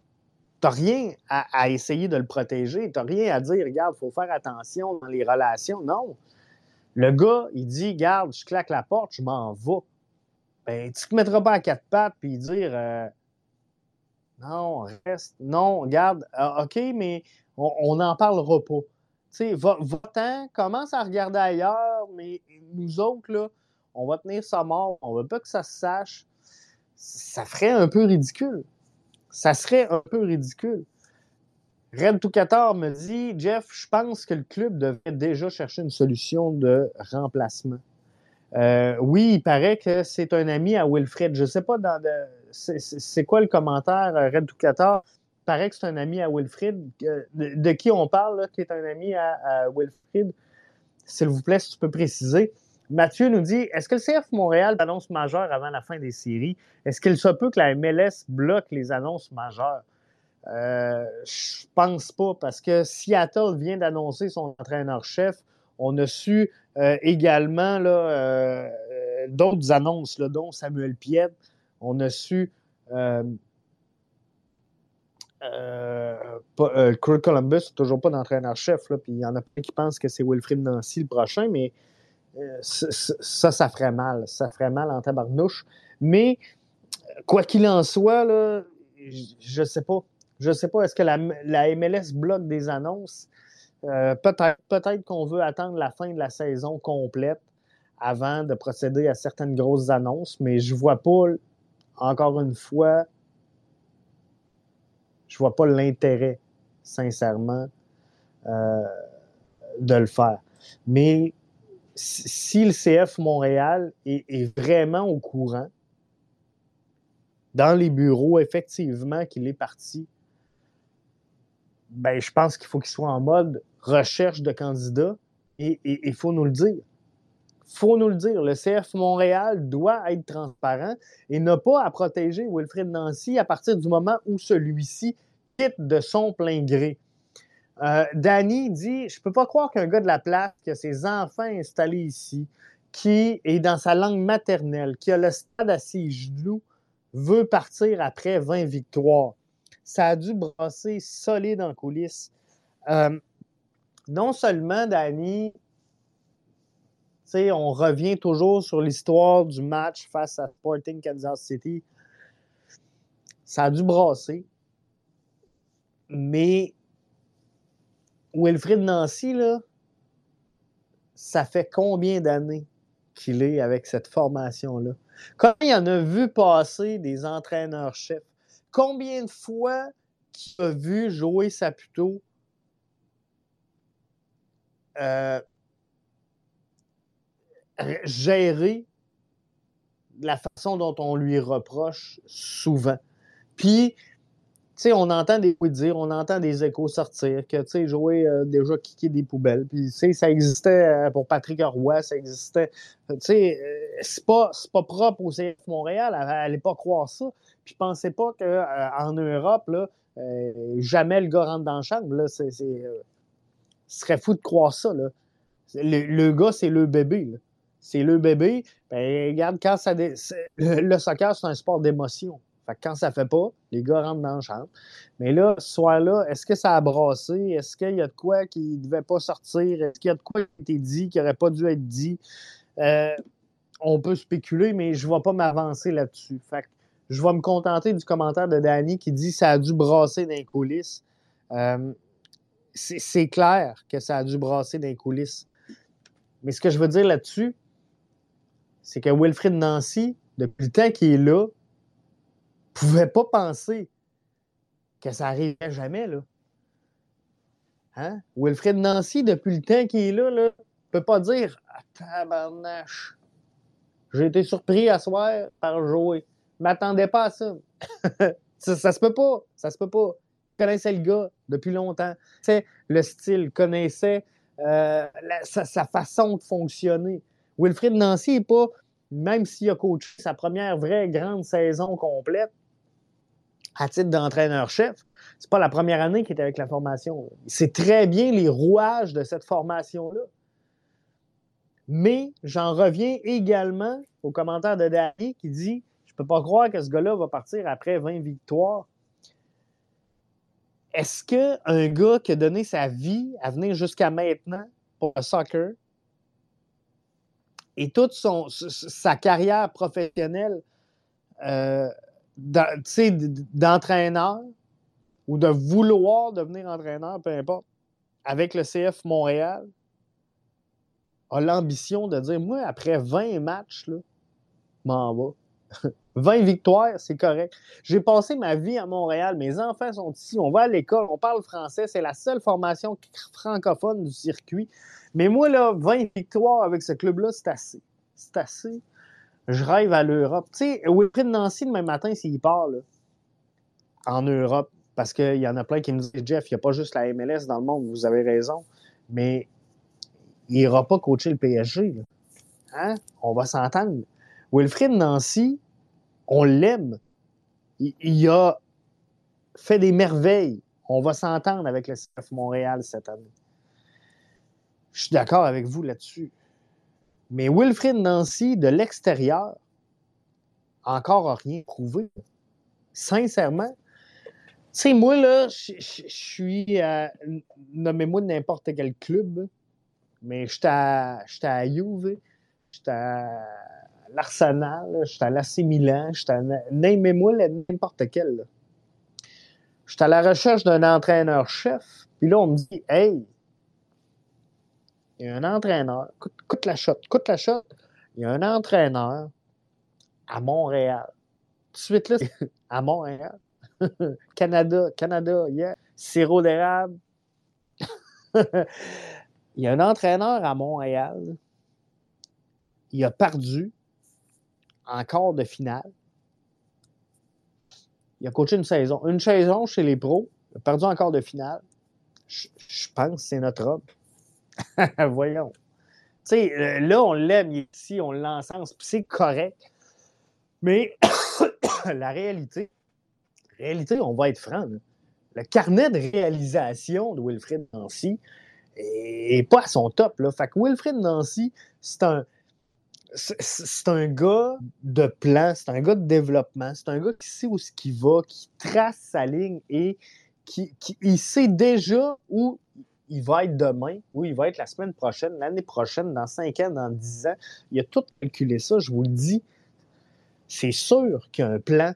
tu n'as rien à, essayer de le protéger. Tu n'as rien à dire, regarde, il faut faire attention dans les relations. Non. Le gars, il dit, regarde, je claque la porte, je m'en vais. Ben, tu te mettras pas à quatre pattes puis dire euh, non, reste, non, regarde, ah, OK, mais on n'en parlera pas. Tu sais, va-t'en, commence à regarder ailleurs, mais nous autres, là, on va tenir ça mort, on veut pas que ça se sache. Ça ferait un peu ridicule ça serait un peu ridicule. Red Toucator me dit Jeff, je pense que le club devait déjà chercher une solution de remplacement. Euh, oui, il paraît que c'est un ami à Wilfred. Je ne sais pas c'est quoi le commentaire, euh, Red Toucator. Il paraît que c'est un ami à Wilfred. De, qui on parle, qui est un ami à, à? S'il vous plaît, si tu peux préciser. Mathieu nous dit Est-ce que le CF Montréal annonce majeure avant la fin des séries? Est-ce qu'il se peut que la MLS bloque les annonces majeures? Euh, Je pense pas parce que Seattle vient d'annoncer son entraîneur-chef. On a su euh, également euh, d'autres annonces, dont Samuel Piet. On a su. Euh, Columbus, toujours pas d'entraîneur-chef, puis il y en a plein qui pensent que c'est Wilfrid Nancy le prochain, mais euh, ça, ça ferait mal. Ça ferait mal en tabarnouche. Mais, quoi qu'il en soit, je ne sais pas. Je ne sais pas. Est-ce que la, MLS bloque des annonces? Euh, peut-être peut qu'on veut attendre la fin de la saison complète avant de procéder à certaines grosses annonces, mais je ne vois pas, encore une fois, je ne vois pas l'intérêt, sincèrement, euh, de le faire. Mais si le CF Montréal est, vraiment au courant, dans les bureaux, effectivement, qu'il est parti, ben, je pense qu'il faut qu'il soit en mode recherche de candidats et il faut nous le dire. Il faut nous le dire. Le CF Montréal doit être transparent et n'a pas à protéger Wilfred Nancy à partir du moment où celui-ci quitte de son plein gré. Euh, Danny dit Je peux pas croire qu'un gars de la place qui a ses enfants installés ici, qui est dans sa langue maternelle, qui a le stade à ses genoux, veut partir après 20 victoires. Ça a dû brasser solide en coulisses. Euh, non seulement, Danny, on revient toujours sur l'histoire du match face à Sporting Kansas City. Ça a dû brasser. Mais Wilfrid Nancy, là, ça fait combien d'années qu'il est avec cette formation-là? Combien il en a vu passer des entraîneurs-chefs? Combien de fois qu'il a vu jouer Saputo euh, gérer la façon dont on lui reproche souvent? Puis, on entend des dire, on entend des échos sortir, que, tu sais, jouer euh, déjà kicker des poubelles. Puis, tu ça existait pour Patrick Roy, ça existait. Tu sais, c'est pas, pas propre au CF Montréal. N'allait pas croire ça. Puis, pensais pas qu'en Europe, là, jamais le gars rentre dans la chambre. Là, c'est, ce serait fou de croire ça. Le, gars, c'est le bébé. C'est le bébé. Ben, regarde, quand ça. Le, soccer, c'est un sport d'émotion. Fait quand ça fait pas, les gars rentrent dans le champ. Mais là, ce soir-là, est-ce que ça a brassé? Est-ce qu'il y a de quoi qui ne devait pas sortir? Est-ce qu'il y a de quoi qui a été dit, qui n'aurait pas dû être dit? Euh, on peut spéculer, mais je ne vais pas m'avancer là-dessus. Fait je vais me contenter du commentaire de Danny qui dit ça a dû brasser dans les coulisses. Euh, c'est clair que ça a dû brasser dans les coulisses. Mais ce que je veux dire là-dessus, c'est que Wilfrid Nancy, depuis le temps qu'il est là, pouvait pas penser que ça arriverait jamais. Là. Hein? Wilfrid Nancy, depuis le temps qu'il est là, ne peut pas dire ah, tabarnache. J'ai été surpris à soir par jouer. Je m'attendais pas à ça. ça. ça. se peut pas. Ça se peut pas. Il connaissait le gars depuis longtemps. C'est le style, connaissait euh, sa, façon de fonctionner. Wilfrid Nancy n'est pas, même s'il a coaché sa première vraie grande saison complète à titre d'entraîneur-chef, c'est pas la première année qu'il est avec la formation. C'est très bien les rouages de cette formation-là. Mais j'en reviens également au commentaire de Danny qui dit Je peux pas croire que ce gars-là va partir après 20 victoires est-ce qu'un gars qui a donné sa vie à venir jusqu'à maintenant pour le soccer et toute son, sa carrière professionnelle euh, d'entraîneur ou de vouloir devenir entraîneur, peu importe, avec le CF Montréal, a l'ambition de dire Moi, après 20 matchs, m'en va. 20 victoires, c'est correct. J'ai passé ma vie à Montréal. Mes enfants sont ici. On va à l'école. On parle français. C'est la seule formation francophone du circuit. Mais moi, là, 20 victoires avec ce club-là, c'est assez. C'est assez. Je rêve à l'Europe. Tu sais, Wilfried Nancy, demain matin, s'il part, en Europe, parce qu'il y en a plein qui me disent Jeff, il n'y a pas juste la MLS dans le monde. Vous avez raison. Mais il n'ira pas coacher le PSG. Hein? On va s'entendre. Wilfried Nancy, on l'aime. Il, a fait des merveilles. On va s'entendre avec le CF Montréal cette année. Je suis d'accord avec vous là-dessus. Mais Wilfrid Nancy, de l'extérieur, encore rien prouvé. Sincèrement. Tu moi, là, je suis à. Nommez-moi n'importe quel club, mais j'étais à, à Juve, j'étais à l'Arsenal, j'étais à l'AC Milan, j'étais à... Name-moi n'importe quel. J'étais à la recherche d'un entraîneur-chef, puis là, on me dit Hey, il y a un entraîneur, coûte, la shot, coûte la shot. Il y a un entraîneur à Montréal. Tout de suite là, à Montréal. Canada, Canada, yeah. Sirop d'érable. il y a un entraîneur à Montréal. Il a perdu en quart de finale. Il a coaché une saison. Une saison chez les pros. Il a perdu en quart de finale. Je, pense que c'est notre homme. Voyons. Tu sais, euh, là, on l'aime ici, on l'encense, puis c'est correct. Mais la réalité, réalité, on va être franc, le carnet de réalisation de Wilfred Nancy n'est pas à son top. Là. Fait que Wilfred Nancy, c'est un, c'est un gars de plan, c'est un gars de développement, c'est un gars qui sait où ce qu'il va, qui trace sa ligne et qui, il sait déjà où il va être demain, où il va être la semaine prochaine, l'année prochaine, dans cinq ans, dans dix ans. Il a tout calculé ça, je vous le dis. C'est sûr qu'il y a un plan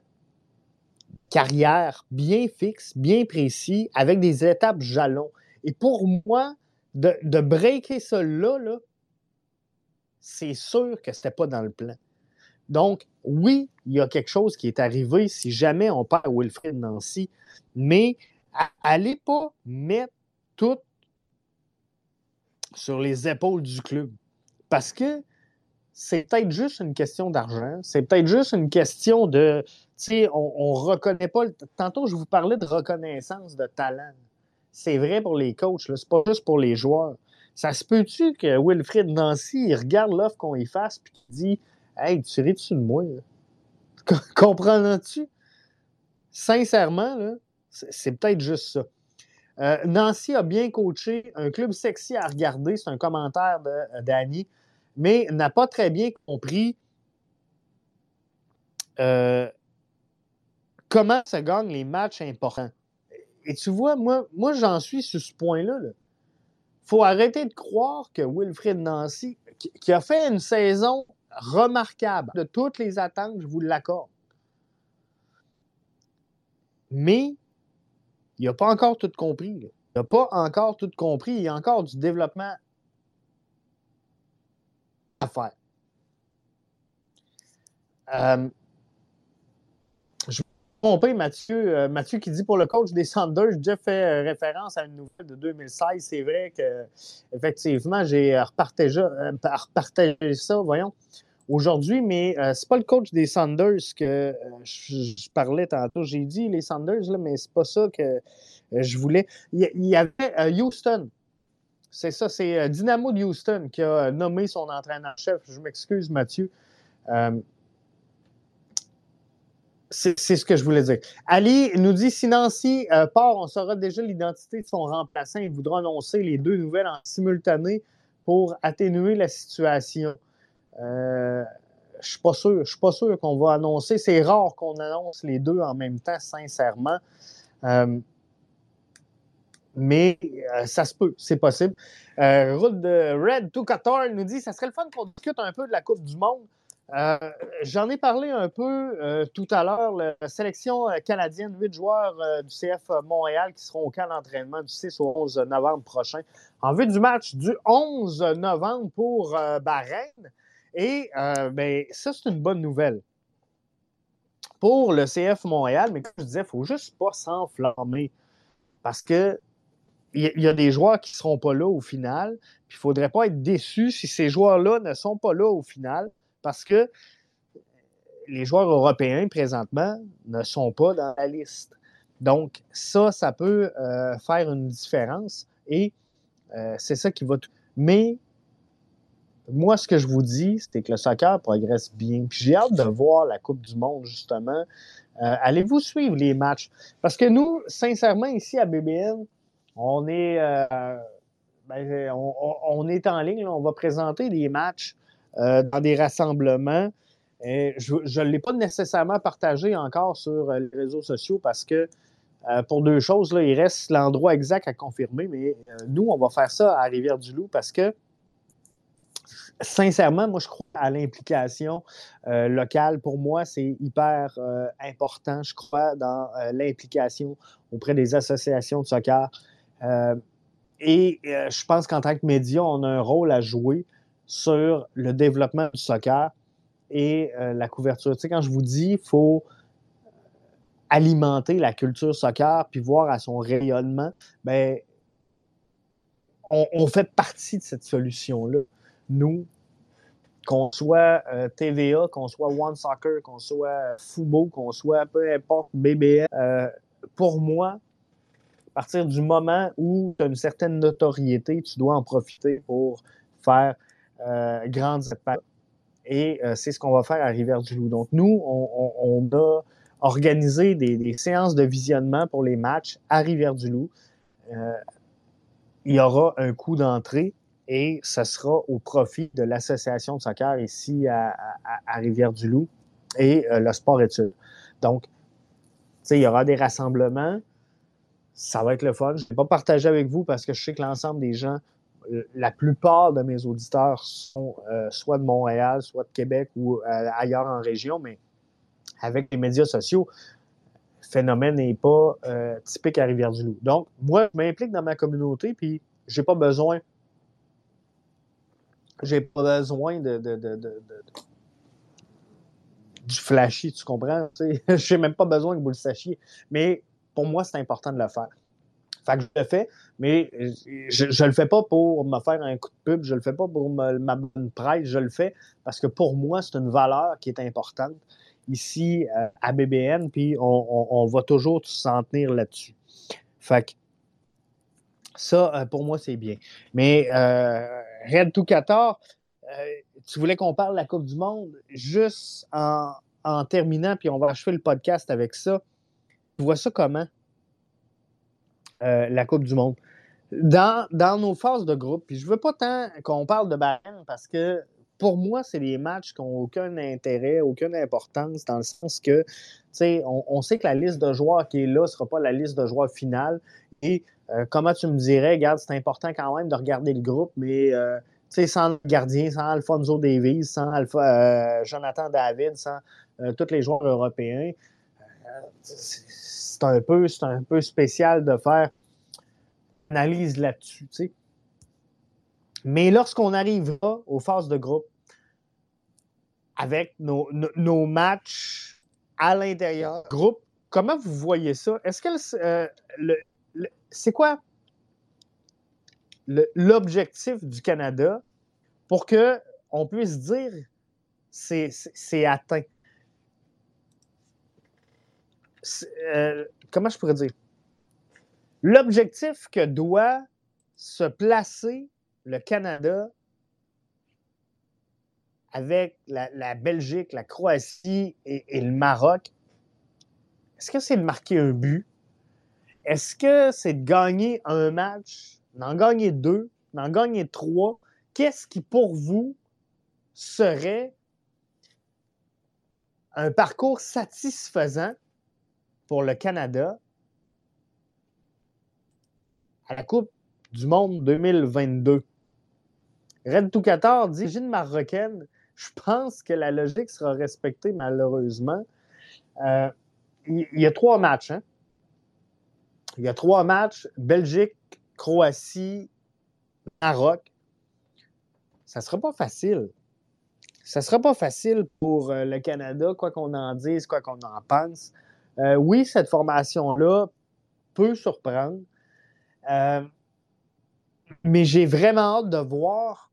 carrière bien fixe, bien précis, avec des étapes jalons. Et pour moi, de, de breaker ça là, là c'est sûr que ce n'était pas dans le plan. Donc, oui, il y a quelque chose qui est arrivé si jamais on perd Wilfred Nancy, mais allez pas mettre tout sur les épaules du club. Parce que c'est peut-être juste une question d'argent. C'est peut-être juste une question de, tu sais, on, ne reconnaît pas. Tantôt, je vous parlais de reconnaissance de talent. C'est vrai pour les coachs, c'est pas juste pour les joueurs. Ça se peut-tu que Wilfred Nancy, il regarde l'offre qu'on y fasse puis qu'il dit Hey, tu ris dessus de moi? Comprends-tu? Sincèrement, c'est peut-être juste ça. Euh, Nancy a bien coaché, un club sexy à regarder, c'est un commentaire de euh, mais n'a pas très bien compris euh, comment se gagnent les matchs importants. Et tu vois, moi, moi j'en suis sur ce point-là. Il faut arrêter de croire que Wilfred Nancy, qui, a fait une saison remarquable de toutes les attentes, je vous l'accorde. Mais il n'a pas encore tout compris. Il n'a pas encore tout compris. Il y a encore du développement à faire. Euh, je vais tromper Mathieu. Euh, Mathieu qui dit pour le coach des Sanders, j'ai fait euh, référence à une nouvelle de 2016. C'est vrai que effectivement, j'ai repartagé, repartagé ça, voyons aujourd'hui, mais euh, c'est pas le coach des Sanders que euh, je, parlais tantôt. J'ai dit les Sanders, là, mais c'est pas ça que euh, je voulais. Il, y avait Houston. C'est ça, c'est Dynamo de Houston qui a nommé son entraîneur-chef. Je m'excuse, Mathieu. c'est ce que je voulais dire. Ali nous dit si Nancy part, on saura déjà l'identité de son remplaçant. Il voudra annoncer les deux nouvelles en simultané pour atténuer la situation. Euh, je suis pas sûr. Je suis pas sûr qu'on va annoncer. C'est rare qu'on annonce les deux en même temps, sincèrement. Euh, mais euh, ça se peut, c'est possible. Route de Red 214 nous dit ça serait le fun qu'on discute un peu de la Coupe du Monde. J'en ai parlé un peu tout à l'heure. La sélection canadienne, huit joueurs du CF Montréal qui seront au camp d'entraînement du 6 au 11 novembre prochain. En vue du match du 11 novembre pour Bahreïn. Et euh, ben, ça, c'est une bonne nouvelle pour le CF Montréal, mais comme je disais, il ne faut juste pas s'enflammer parce que il y, a des joueurs qui ne seront pas là au final. Puis il ne faudrait pas être déçu si ces joueurs-là ne sont pas là au final parce que les joueurs européens présentement ne sont pas dans la liste. Donc, ça, ça peut euh, faire une différence et euh, c'est ça qui va. Mais moi, ce que je vous dis, c'est que le soccer progresse bien. Puis j'ai hâte de voir la Coupe du Monde, justement. Euh, allez-vous suivre les matchs? Parce que nous, sincèrement, ici à BBN, on est, euh, ben, on, est en ligne. on va présenter des matchs euh, dans des rassemblements. Je ne l'ai pas nécessairement partagé encore sur les réseaux sociaux parce que pour deux choses, là, il reste l'endroit exact à confirmer, mais nous, on va faire ça à Rivière-du-Loup parce que sincèrement, moi, je crois à l'implication euh, locale. Pour moi, c'est hyper euh, important. Je crois dans euh, l'implication auprès des associations de soccer. et je pense qu'en tant que média, on a un rôle à jouer sur le développement du soccer et la couverture. Tu sais, quand je vous dis, il faut alimenter la culture soccer puis voir à son rayonnement, ben, on fait partie de cette solution-là nous, qu'on soit euh, TVA, qu'on soit One Soccer, qu'on soit Fubo, qu'on soit peu importe BBL, euh, pour moi, à partir du moment où tu as une certaine notoriété, tu dois en profiter pour faire euh, grandes. Et c'est ce qu'on va faire à Rivière-du-Loup. Donc, nous, on, a organisé des, séances de visionnement pour les matchs à Rivière-du-Loup. il y aura un coût d'entrée et ce sera au profit de l'association de soccer ici à, Rivière-du-Loup et euh, le sport études. Donc, il y aura des rassemblements. Ça va être le fun. Je ne vais pas partager avec vous parce que je sais que l'ensemble des gens, la plupart de mes auditeurs sont euh, soit de Montréal, soit de Québec ou euh, ailleurs en région, mais avec les médias sociaux, le phénomène n'est pas typique à Rivière-du-Loup. Donc, moi, je m'implique dans ma communauté, puis je n'ai pas besoin j'ai pas besoin de, du flashy, tu comprends? Je n'ai même pas besoin que vous le sachiez. Mais pour moi, c'est important de le faire. Fait que je le fais, mais je ne le fais pas pour me faire un coup de pub, je le fais pas pour ma bonne presse, je le fais parce que pour moi, c'est une valeur qui est importante ici euh, à BBN, puis on, va toujours s'en tenir là-dessus. Fait que ça, euh, pour moi, c'est bien. Mais euh, Red 214, euh, tu voulais qu'on parle de la Coupe du Monde juste en, terminant, puis on va achever le podcast avec ça. Tu vois ça comment? Euh, la Coupe du Monde? Dans, nos phases de groupe, puis je veux pas tant qu'on parle de Bahreïn parce que pour moi, c'est des matchs qui n'ont aucun intérêt, aucune importance, dans le sens que, tu sais, on, sait que la liste de joueurs qui est là ne sera pas la liste de joueurs finale. Et euh, comment tu me dirais, regarde, c'est important quand même de regarder le groupe, mais euh, sans le gardien, sans Alfonso Davies, sans Jonathan David, sans tous les joueurs européens, c'est un peu, un peu spécial de faire analyse là-dessus, Mais lorsqu'on arrivera aux phases de groupe, avec nos, matchs à l'intérieur, groupe, comment vous voyez ça? Est-ce que euh, c'est quoi l'objectif du Canada pour qu'on puisse dire c'est atteint? Euh, comment je pourrais dire? L'objectif que doit se placer le Canada avec la, Belgique, la Croatie et, le Maroc, est-ce que c'est de marquer un but? Est-ce que c'est de gagner un match, d'en gagner deux, d'en gagner trois? Qu'est-ce qui, pour vous, serait un parcours satisfaisant pour le Canada à la Coupe du Monde 2022. Red Toucator dit Origine marocaine, je pense que la logique sera respectée malheureusement. Euh, il y, a trois matchs. Hein? Il y a trois matchs Belgique, Croatie, Maroc. Ça ne sera pas facile. Ça ne sera pas facile pour euh, le Canada, quoi qu'on en dise, quoi qu'on en pense. Euh, oui, cette formation-là peut surprendre, euh, mais j'ai vraiment hâte de voir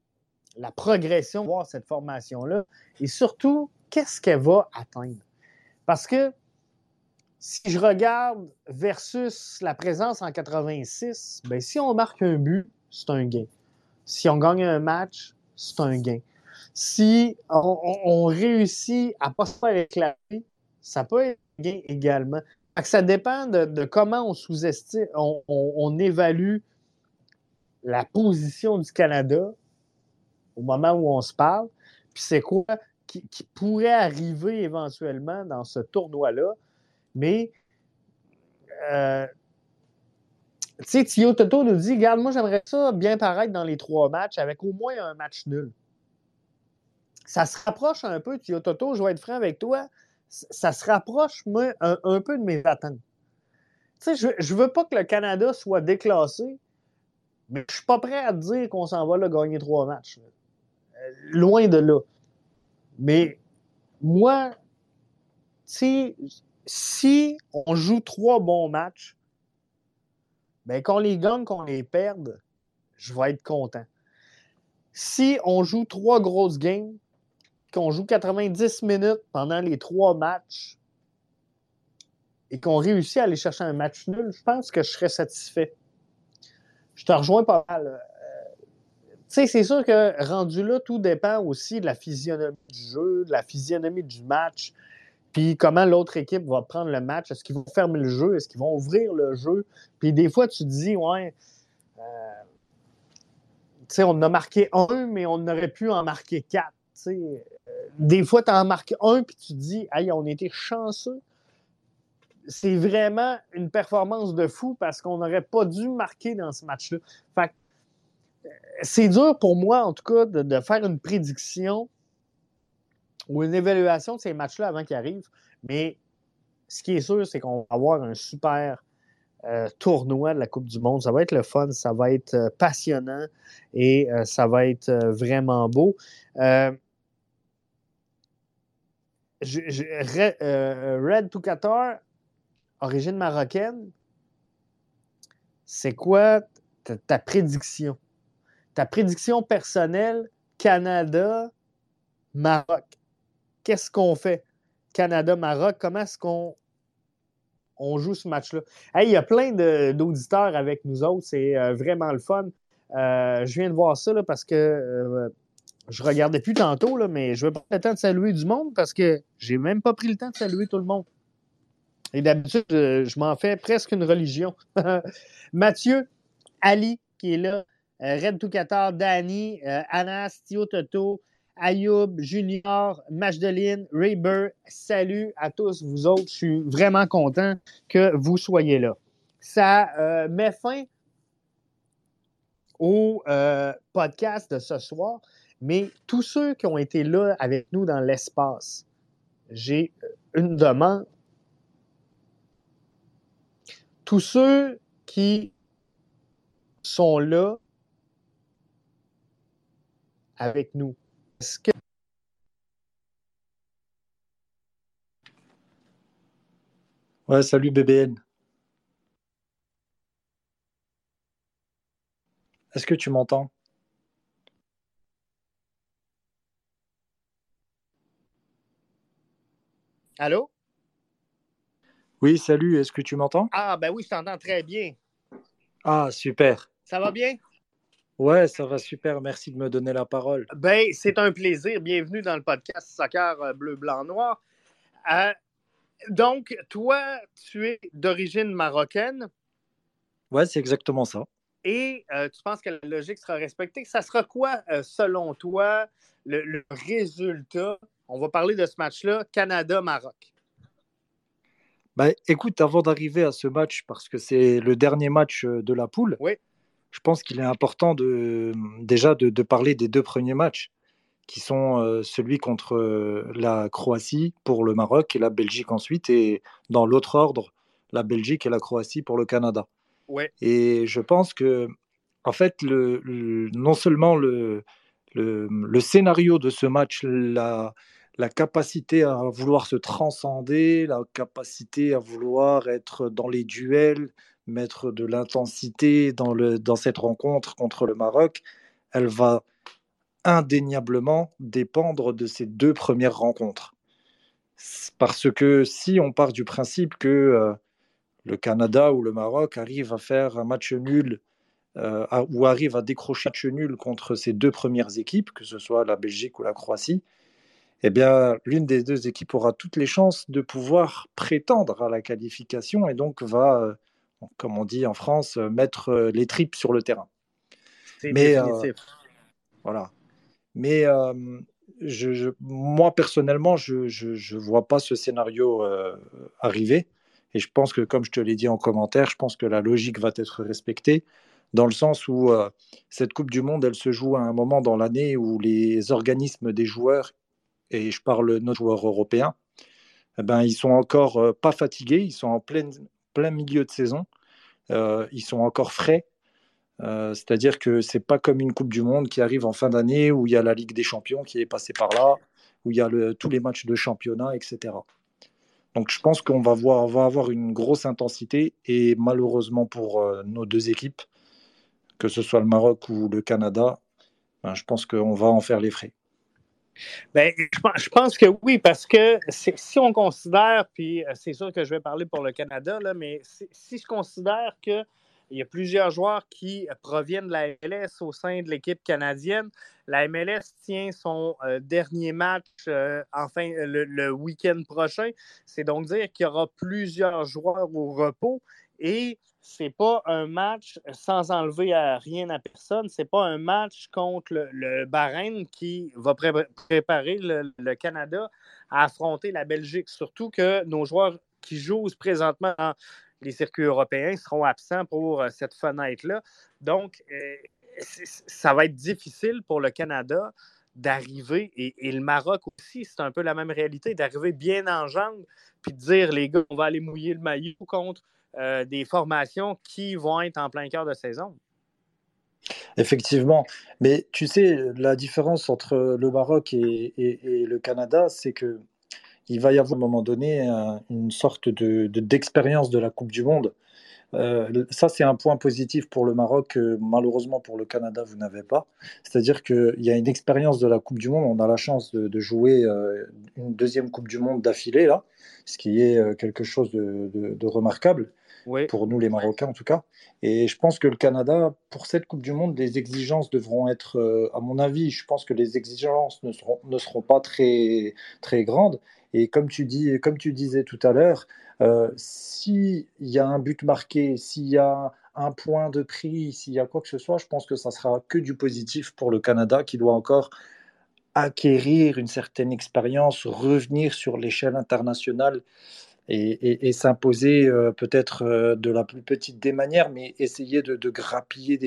la progression, de voir cette formation-là, et surtout, qu'est-ce qu'elle va atteindre? Parce que si je regarde versus la présence en 86, ben, si on marque un but, c'est un gain. Si on gagne un match, c'est un gain. Si on, réussit à ne pas se faire éclater, ça peut être également. Ça dépend de, comment on sous-estime, on, évalue la position du Canada au moment où on se parle, puis c'est quoi qui, pourrait arriver éventuellement dans ce tournoi-là. Mais, euh, tu sais, Tio Toto nous dit Regarde, moi, j'aimerais ça bien paraître dans les trois matchs avec au moins un match nul. Ça se rapproche un peu, Tio Toto, je vais être franc avec toi ça se rapproche, un, peu de mes attentes. Tu sais, je ne veux pas que le Canada soit déclassé, mais je suis pas prêt à dire qu'on s'en va là, gagner trois matchs. Euh, loin de là. Mais moi, si on joue trois bons matchs, ben qu'on les gagne, qu'on les perde, je vais être content. Si on joue trois grosses games, qu'on joue 90 minutes pendant les trois matchs et qu'on réussit à aller chercher un match nul, je pense que je serais satisfait. Je te rejoins pas mal. Euh, tu sais, c'est sûr que rendu là, tout dépend aussi de la physionomie du jeu, de la physionomie du match, puis comment l'autre équipe va prendre le match? Est-ce qu'ils vont fermer le jeu? Est-ce qu'ils vont ouvrir le jeu? Puis des fois, tu te dis, ouais, euh, tu sais, on a marqué un, mais on aurait pu en marquer quatre. sais des fois, tu en marques un, puis tu te dis, hey, on était chanceux. C'est vraiment une performance de fou parce qu'on n'aurait pas dû marquer dans ce match-là. Fait euh, c'est dur pour moi, en tout cas, de, faire une prédiction ou une évaluation de ces matchs-là avant qu'ils arrivent. Mais ce qui est sûr, c'est qu'on va avoir un super euh, tournoi de la Coupe du Monde. Ça va être le fun, ça va être euh, passionnant et ça va être vraiment beau. Euh, Red to Qatar, origine marocaine, c'est quoi ta, prédiction? Ta prédiction personnelle, Canada, Maroc. Qu'est-ce qu'on fait? Canada, Maroc, comment est-ce qu'on on joue ce match-là? il y a plein d'auditeurs avec nous autres, c'est euh, vraiment le fun. Euh, je viens de voir ça parce que euh, je regardais plus tantôt, là, mais je vais prendre le temps de saluer du monde parce que j'ai même pas pris le temps de saluer tout le monde. Et d'habitude, je, m'en fais presque une religion. Mathieu, Ali, qui est là, euh, Red Toukatar, Danny, euh, Anas, Tio Toto, Ayoub, Junior, Majdeline, Rayber, salut à tous vous autres. Je suis vraiment content que vous soyez là. Ça euh, met fin au podcast de ce soir, mais tous ceux qui ont été là avec nous dans l'espace, j'ai une demande tous ceux qui sont là avec nous, est-ce Ouais, salut BBN. Est-ce que tu m'entends? Allô? Oui, salut, est-ce que tu m'entends? Ah, ben oui, je t'entends très bien. Ah, super. Ça va bien? Ouais, ça va super. Merci de me donner la parole. Ben, c'est un plaisir. Bienvenue dans le podcast Soccer euh, Bleu, Blanc, Noir. Euh, donc, toi, tu es d'origine marocaine. Ouais, c'est exactement ça. Et euh, tu penses que la logique sera respectée? Ça sera quoi, selon toi, le résultat? On va parler de ce match-là, Canada-Maroc. Bah, écoute, avant d'arriver à ce match, parce que c'est le dernier match de la poule, je pense qu'il est important de, déjà de, parler des deux premiers matchs, qui sont euh, celui contre euh, la Croatie pour le Maroc et la Belgique ensuite, et dans l'autre ordre, la Belgique et la Croatie pour le Canada. Et je pense que, en fait, le, non seulement le, le, le, scénario de ce match, la, la capacité à vouloir se transcender, la capacité à vouloir être dans les duels, mettre de l'intensité dans, dans cette rencontre contre le Maroc, elle va indéniablement dépendre de ces deux premières rencontres. Parce que si on part du principe que euh, le Canada ou le Maroc arrive à faire un match nul euh, ou arrive à décrocher un match nul contre ces deux premières équipes, que ce soit la Belgique ou la Croatie, eh bien, l'une des deux équipes aura toutes les chances de pouvoir prétendre à la qualification et donc va, euh, comme on dit en France, euh, mettre euh, les tripes sur le terrain. Mais voilà. Mais je, moi personnellement, je ne vois pas ce scénario arriver. Et je pense que, comme je te l'ai dit en commentaire, je pense que la logique va être respectée dans le sens où cette Coupe du Monde, elle se joue à un moment dans l'année où les organismes des joueurs et je parle de nos joueurs européens, eh ben, ils sont encore euh, pas fatigués, ils sont en plein, plein milieu de saison, euh, ils sont encore frais. Euh, c'est-à-dire que c'est pas comme une Coupe du Monde qui arrive en fin d'année où il y a la Ligue des Champions qui est passée par là, où il y a tous les matchs de championnat, etc. Donc je pense qu'on va, voir, va avoir une grosse intensité et malheureusement pour nos deux équipes, que ce soit le Maroc ou le Canada, ben, je pense qu'on va en faire les frais. Ben, je pense que oui, parce que si on considère, puis euh, c'est sûr que je vais parler pour le Canada, là, mais si, je considère qu'il y a plusieurs joueurs qui proviennent de la MLS au sein de l'équipe canadienne, la MLS tient son euh, dernier match euh, enfin le week-end prochain. C'est donc dire qu'il y aura plusieurs joueurs au repos et c'est pas un match sans enlever rien à personne. C'est pas un match contre le, le Bahreïn qui va préparer le, Canada à affronter la Belgique. Surtout que nos joueurs qui jouent présentement dans les circuits européens seront absents pour cette fenêtre-là. Donc, euh, ça va être difficile pour le Canada d'arriver, et, et, le Maroc aussi, c'est un peu la même réalité, d'arriver bien en jambes, puis de dire, les gars, on va aller mouiller le maillot contre euh, des formations qui vont être en plein cœur de saison. Effectivement, mais tu sais, la différence entre le Maroc et, le Canada, c'est que il va y avoir à un moment donné une sorte de, d'expérience de la Coupe du Monde. Euh, ça, c'est un point positif pour le Maroc, que malheureusement pour le Canada, vous n'avez pas. C'est-à-dire qu'il y a une expérience de la Coupe du Monde. On a la chance de, jouer euh, une deuxième Coupe du Monde d'affilée, là, ce qui est euh, quelque chose de, remarquable. Pour nous les Marocains en tout cas. Et je pense que le Canada, pour cette Coupe du Monde, les exigences devront être, à mon avis, je pense que les exigences ne seront, ne seront pas très, très grandes. Et comme tu, dis, comme tu disais tout à l'heure, euh, s'il y a un but marqué, s'il y a un point de prix, s'il y a quoi que ce soit, je pense que ça sera que du positif pour le Canada qui doit encore acquérir une certaine expérience, revenir sur l'échelle internationale et, s'imposer euh, peut-être euh, de la plus petite des manières, mais essayer de, grappiller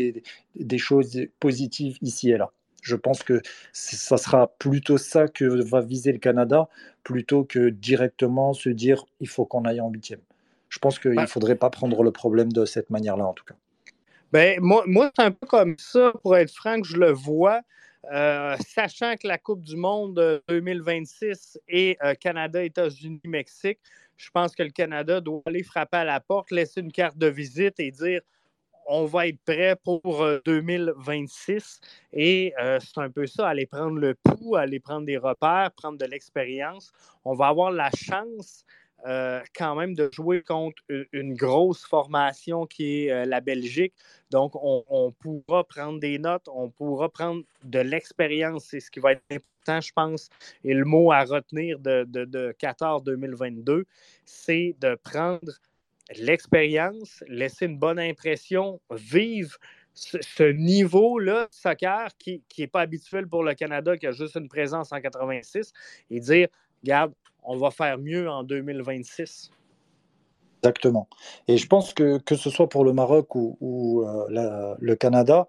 des, choses positives ici et là. Je pense que ça sera plutôt ça que va viser le Canada, plutôt que directement se dire il faut qu'on aille en huitième. Je pense qu'il ne faudrait pas prendre le problème de cette manière-là, en tout cas. Ben, moi, moi c'est un peu comme ça, pour être franc, je le vois. Euh, sachant que la Coupe du Monde 2026 est euh, Canada, États-Unis, Mexique, je pense que le Canada doit aller frapper à la porte, laisser une carte de visite et dire on va être prêt pour 2026. Euh, et euh, c'est un peu ça, aller prendre le pouls, aller prendre des repères, prendre de l'expérience. On va avoir la chance euh, quand même de jouer contre une grosse formation qui est la Belgique. Donc, on, pourra prendre des notes, on pourra prendre de l'expérience. C'est ce qui va être important, je pense. Et le mot à retenir de, de, de Qatar 2022, c'est de prendre l'expérience, laisser une bonne impression, vivre ce, niveau-là de soccer qui n'est pas habituel pour le Canada, qui a juste une présence en 86, et dire, regarde, on va faire mieux en 2026. Exactement. Et je pense que que ce soit pour le Maroc ou, euh, le Canada,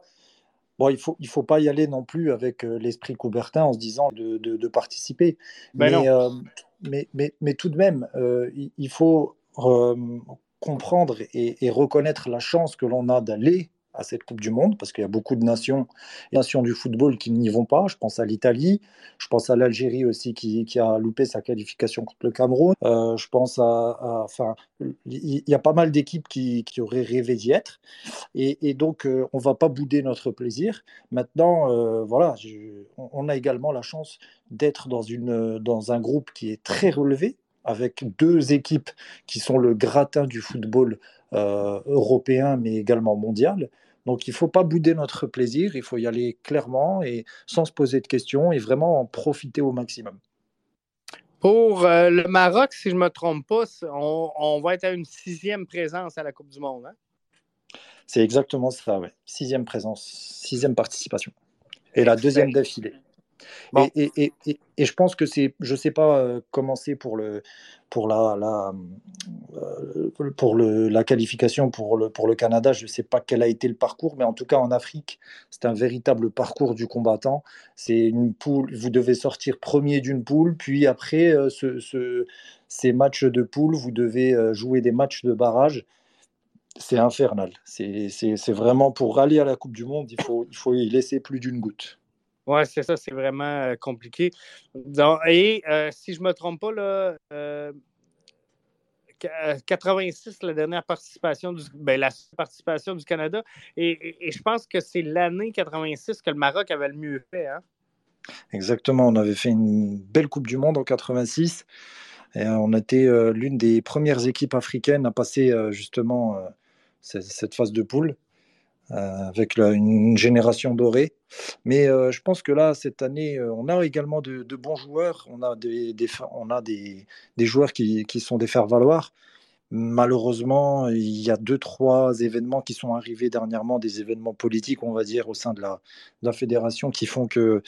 bon, il ne faut, il faut pas y aller non plus avec euh, l'esprit Coubertin en se disant de, participer. Ben euh, mais, mais, mais, tout de même, il, faut comprendre et, reconnaître la chance que l'on a d'aller à cette Coupe du Monde, parce qu'il y a beaucoup de nations, nations du football qui n'y vont pas. Je pense à l'Italie, je pense à l'Algérie aussi qui, a loupé sa qualification contre le Cameroun. Euh, je pense à, enfin, il y, a pas mal d'équipes qui, auraient rêvé d'y être, et, donc euh, on va pas bouder notre plaisir. Maintenant, euh, voilà, on, a également la chance d'être dans dans un groupe qui est très relevé, avec deux équipes qui sont le gratin du football euh, européen, mais également mondial. Donc il ne faut pas bouder notre plaisir, il faut y aller clairement et sans se poser de questions et vraiment en profiter au maximum. Pour euh, le Maroc, si je ne me trompe pas, on, va être à une sixième présence à la Coupe du Monde. Hein? C'est exactement ça, oui. Sixième présence, sixième participation. Et la deuxième d'affilée. Et, je pense que c'est, je sais pas euh, comment c'est pour, le, pour, la, euh, pour le, la qualification pour le, pour le Canada. Je sais pas quel a été le parcours, mais en tout cas en Afrique, c'est un véritable parcours du combattant. C'est une poule, vous devez sortir premier d'une poule, puis après euh, ce, ce, ces matchs de poule, vous devez jouer des matchs de barrage c'est infernal. C'est vraiment pour aller à la Coupe du Monde, il faut, il faut y laisser plus d'une goutte. Oui, c'est ça, c'est vraiment euh, compliqué. et euh, si je ne me trompe pas, là, 86, euh, la dernière participation du, ben, la participation du Canada. Et, je pense que c'est l'année 86 que le Maroc avait le mieux fait. Hein? Exactement, on avait fait une belle Coupe du Monde en 86. Et on était l'une des premières équipes africaines à passer justement cette phase de poule. Euh, avec une génération dorée. Mais euh, je pense que là, cette année, euh, on a également de, bons joueurs. On a des, on a des, des joueurs qui, qui, sont des faire-valoir. Malheureusement, il y a deux, trois événements qui sont arrivés dernièrement, des événements politiques, on va dire, au sein de la, de la fédération, qui font que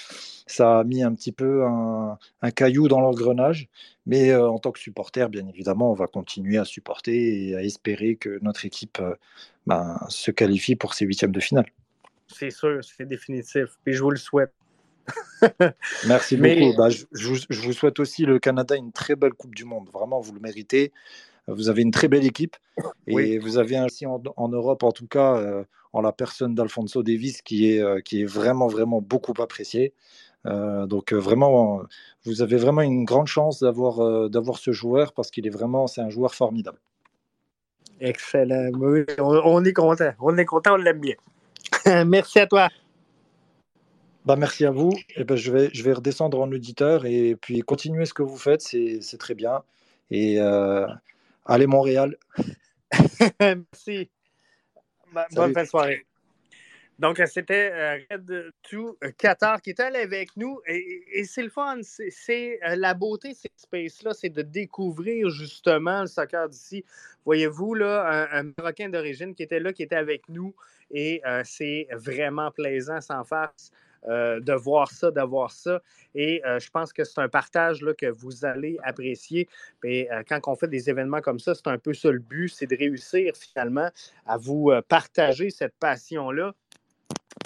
ça a mis un petit peu un, un caillou dans l'engrenage. Mais en tant que supporter, bien évidemment, on va continuer à supporter et à espérer que notre équipe ben, se qualifie pour ces huitièmes de finale. C'est sûr, c'est définitif. Et je vous le souhaite. Merci beaucoup. Bah, je, vous, souhaite aussi le Canada une très belle Coupe du Monde. Vraiment, vous le méritez. Vous avez une très belle équipe et vous avez ainsi en, Europe, en tout cas, euh, en la personne d'Alfonso Davis, qui est, euh, qui est vraiment, vraiment beaucoup apprécié. Euh, donc vraiment, vous avez vraiment une grande chance d'avoir d'avoir ce joueur parce qu'il est vraiment, c'est un joueur formidable. Excellent. on, est content. On est content, on l'aime bien. merci à toi. Bah, merci à vous. Et eh ben, je, vais, je vais redescendre en auditeur et puis continuer ce que vous faites, c'est très bien. Et euh, allez Montréal. merci. Bonne fin de soirée. Donc, c'était euh, Red 2 euh, Qatar qui était avec nous. Et, c'est le fun. C'est euh, la beauté de ces spaces-là, c'est de découvrir justement le soccer d'ici. Voyez-vous, là, un, Marocain d'origine qui était là, qui était avec nous. Et c'est vraiment plaisant sans farce. De voir ça, d'avoir ça. Et je pense que c'est un partage là, que vous allez apprécier. Et, quand on fait des événements comme ça, c'est un peu ça le but, c'est de réussir finalement à vous partager cette passion-là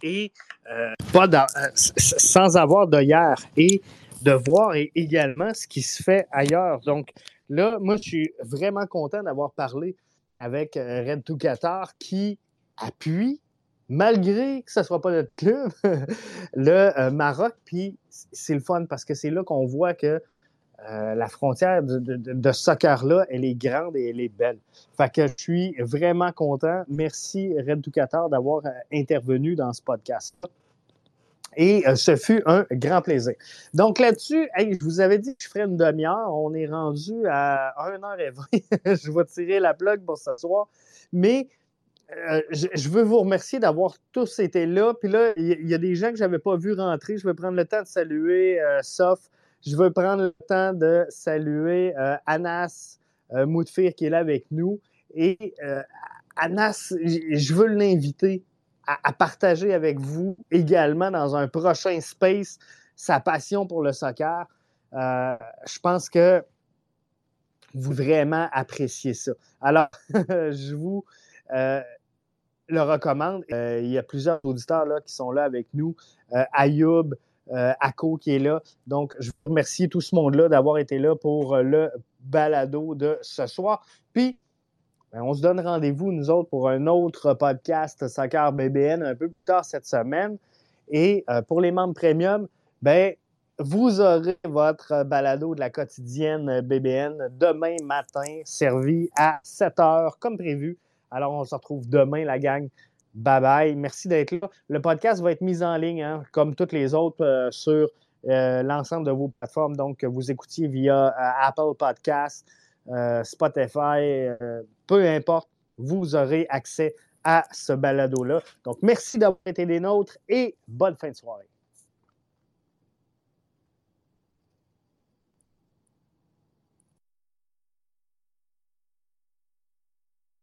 et euh, pas euh, sans avoir de hier et de voir également ce qui se fait ailleurs. Donc là, moi, je suis vraiment content d'avoir parlé avec euh, Red 2 Qatar qui appuie, malgré que ce ne soit pas notre club, le Maroc. Puis c'est le fun parce que c'est là qu'on voit que euh, la frontière de, de, soccer-là, elle est grande et elle est belle. Fait que je suis vraiment content. Merci, Red Qatar, d'avoir euh, intervenu dans ce podcast. Et euh, ce fut un grand plaisir. Donc là-dessus, je vous avais dit que je ferais une demi-heure. On est rendu à 1h20. je vais tirer la plug pour ce soir. Mais je, veux vous remercier d'avoir tous été là. Puis là, il y, a des gens que je n'avais pas vu rentrer. Je vais prendre le temps de saluer Sof, je veux prendre le temps de saluer euh, Anas euh, Moutfir qui est là avec nous. Et euh, Anas, je veux l'inviter à, partager avec vous également dans un prochain space sa passion pour le soccer. je pense que vous vraiment appréciez ça. Alors, je vous le recommande. il y a plusieurs auditeurs là, qui sont là avec nous. Ayoub, euh, ACO qui est là. Donc, je vous remercie tout ce monde-là d'avoir été là pour euh, le balado de ce soir. Puis, ben, on se donne rendez-vous, nous autres, pour un autre podcast Soccer BBN un peu plus tard cette semaine. Et euh, pour les membres premium, ben, vous aurez votre balado de la quotidienne BBN demain matin, servi à 7 heures, comme prévu. Alors, on se retrouve demain, la gang. Bye bye. Merci d'être là. Le podcast va être mis en ligne, hein, comme toutes les autres, euh, sur euh, l'ensemble de vos plateformes. Donc, vous écoutiez via euh, Apple Podcast, Spotify, peu importe, vous aurez accès à ce balado-là. Donc, merci d'avoir été des nôtres et bonne fin de soirée.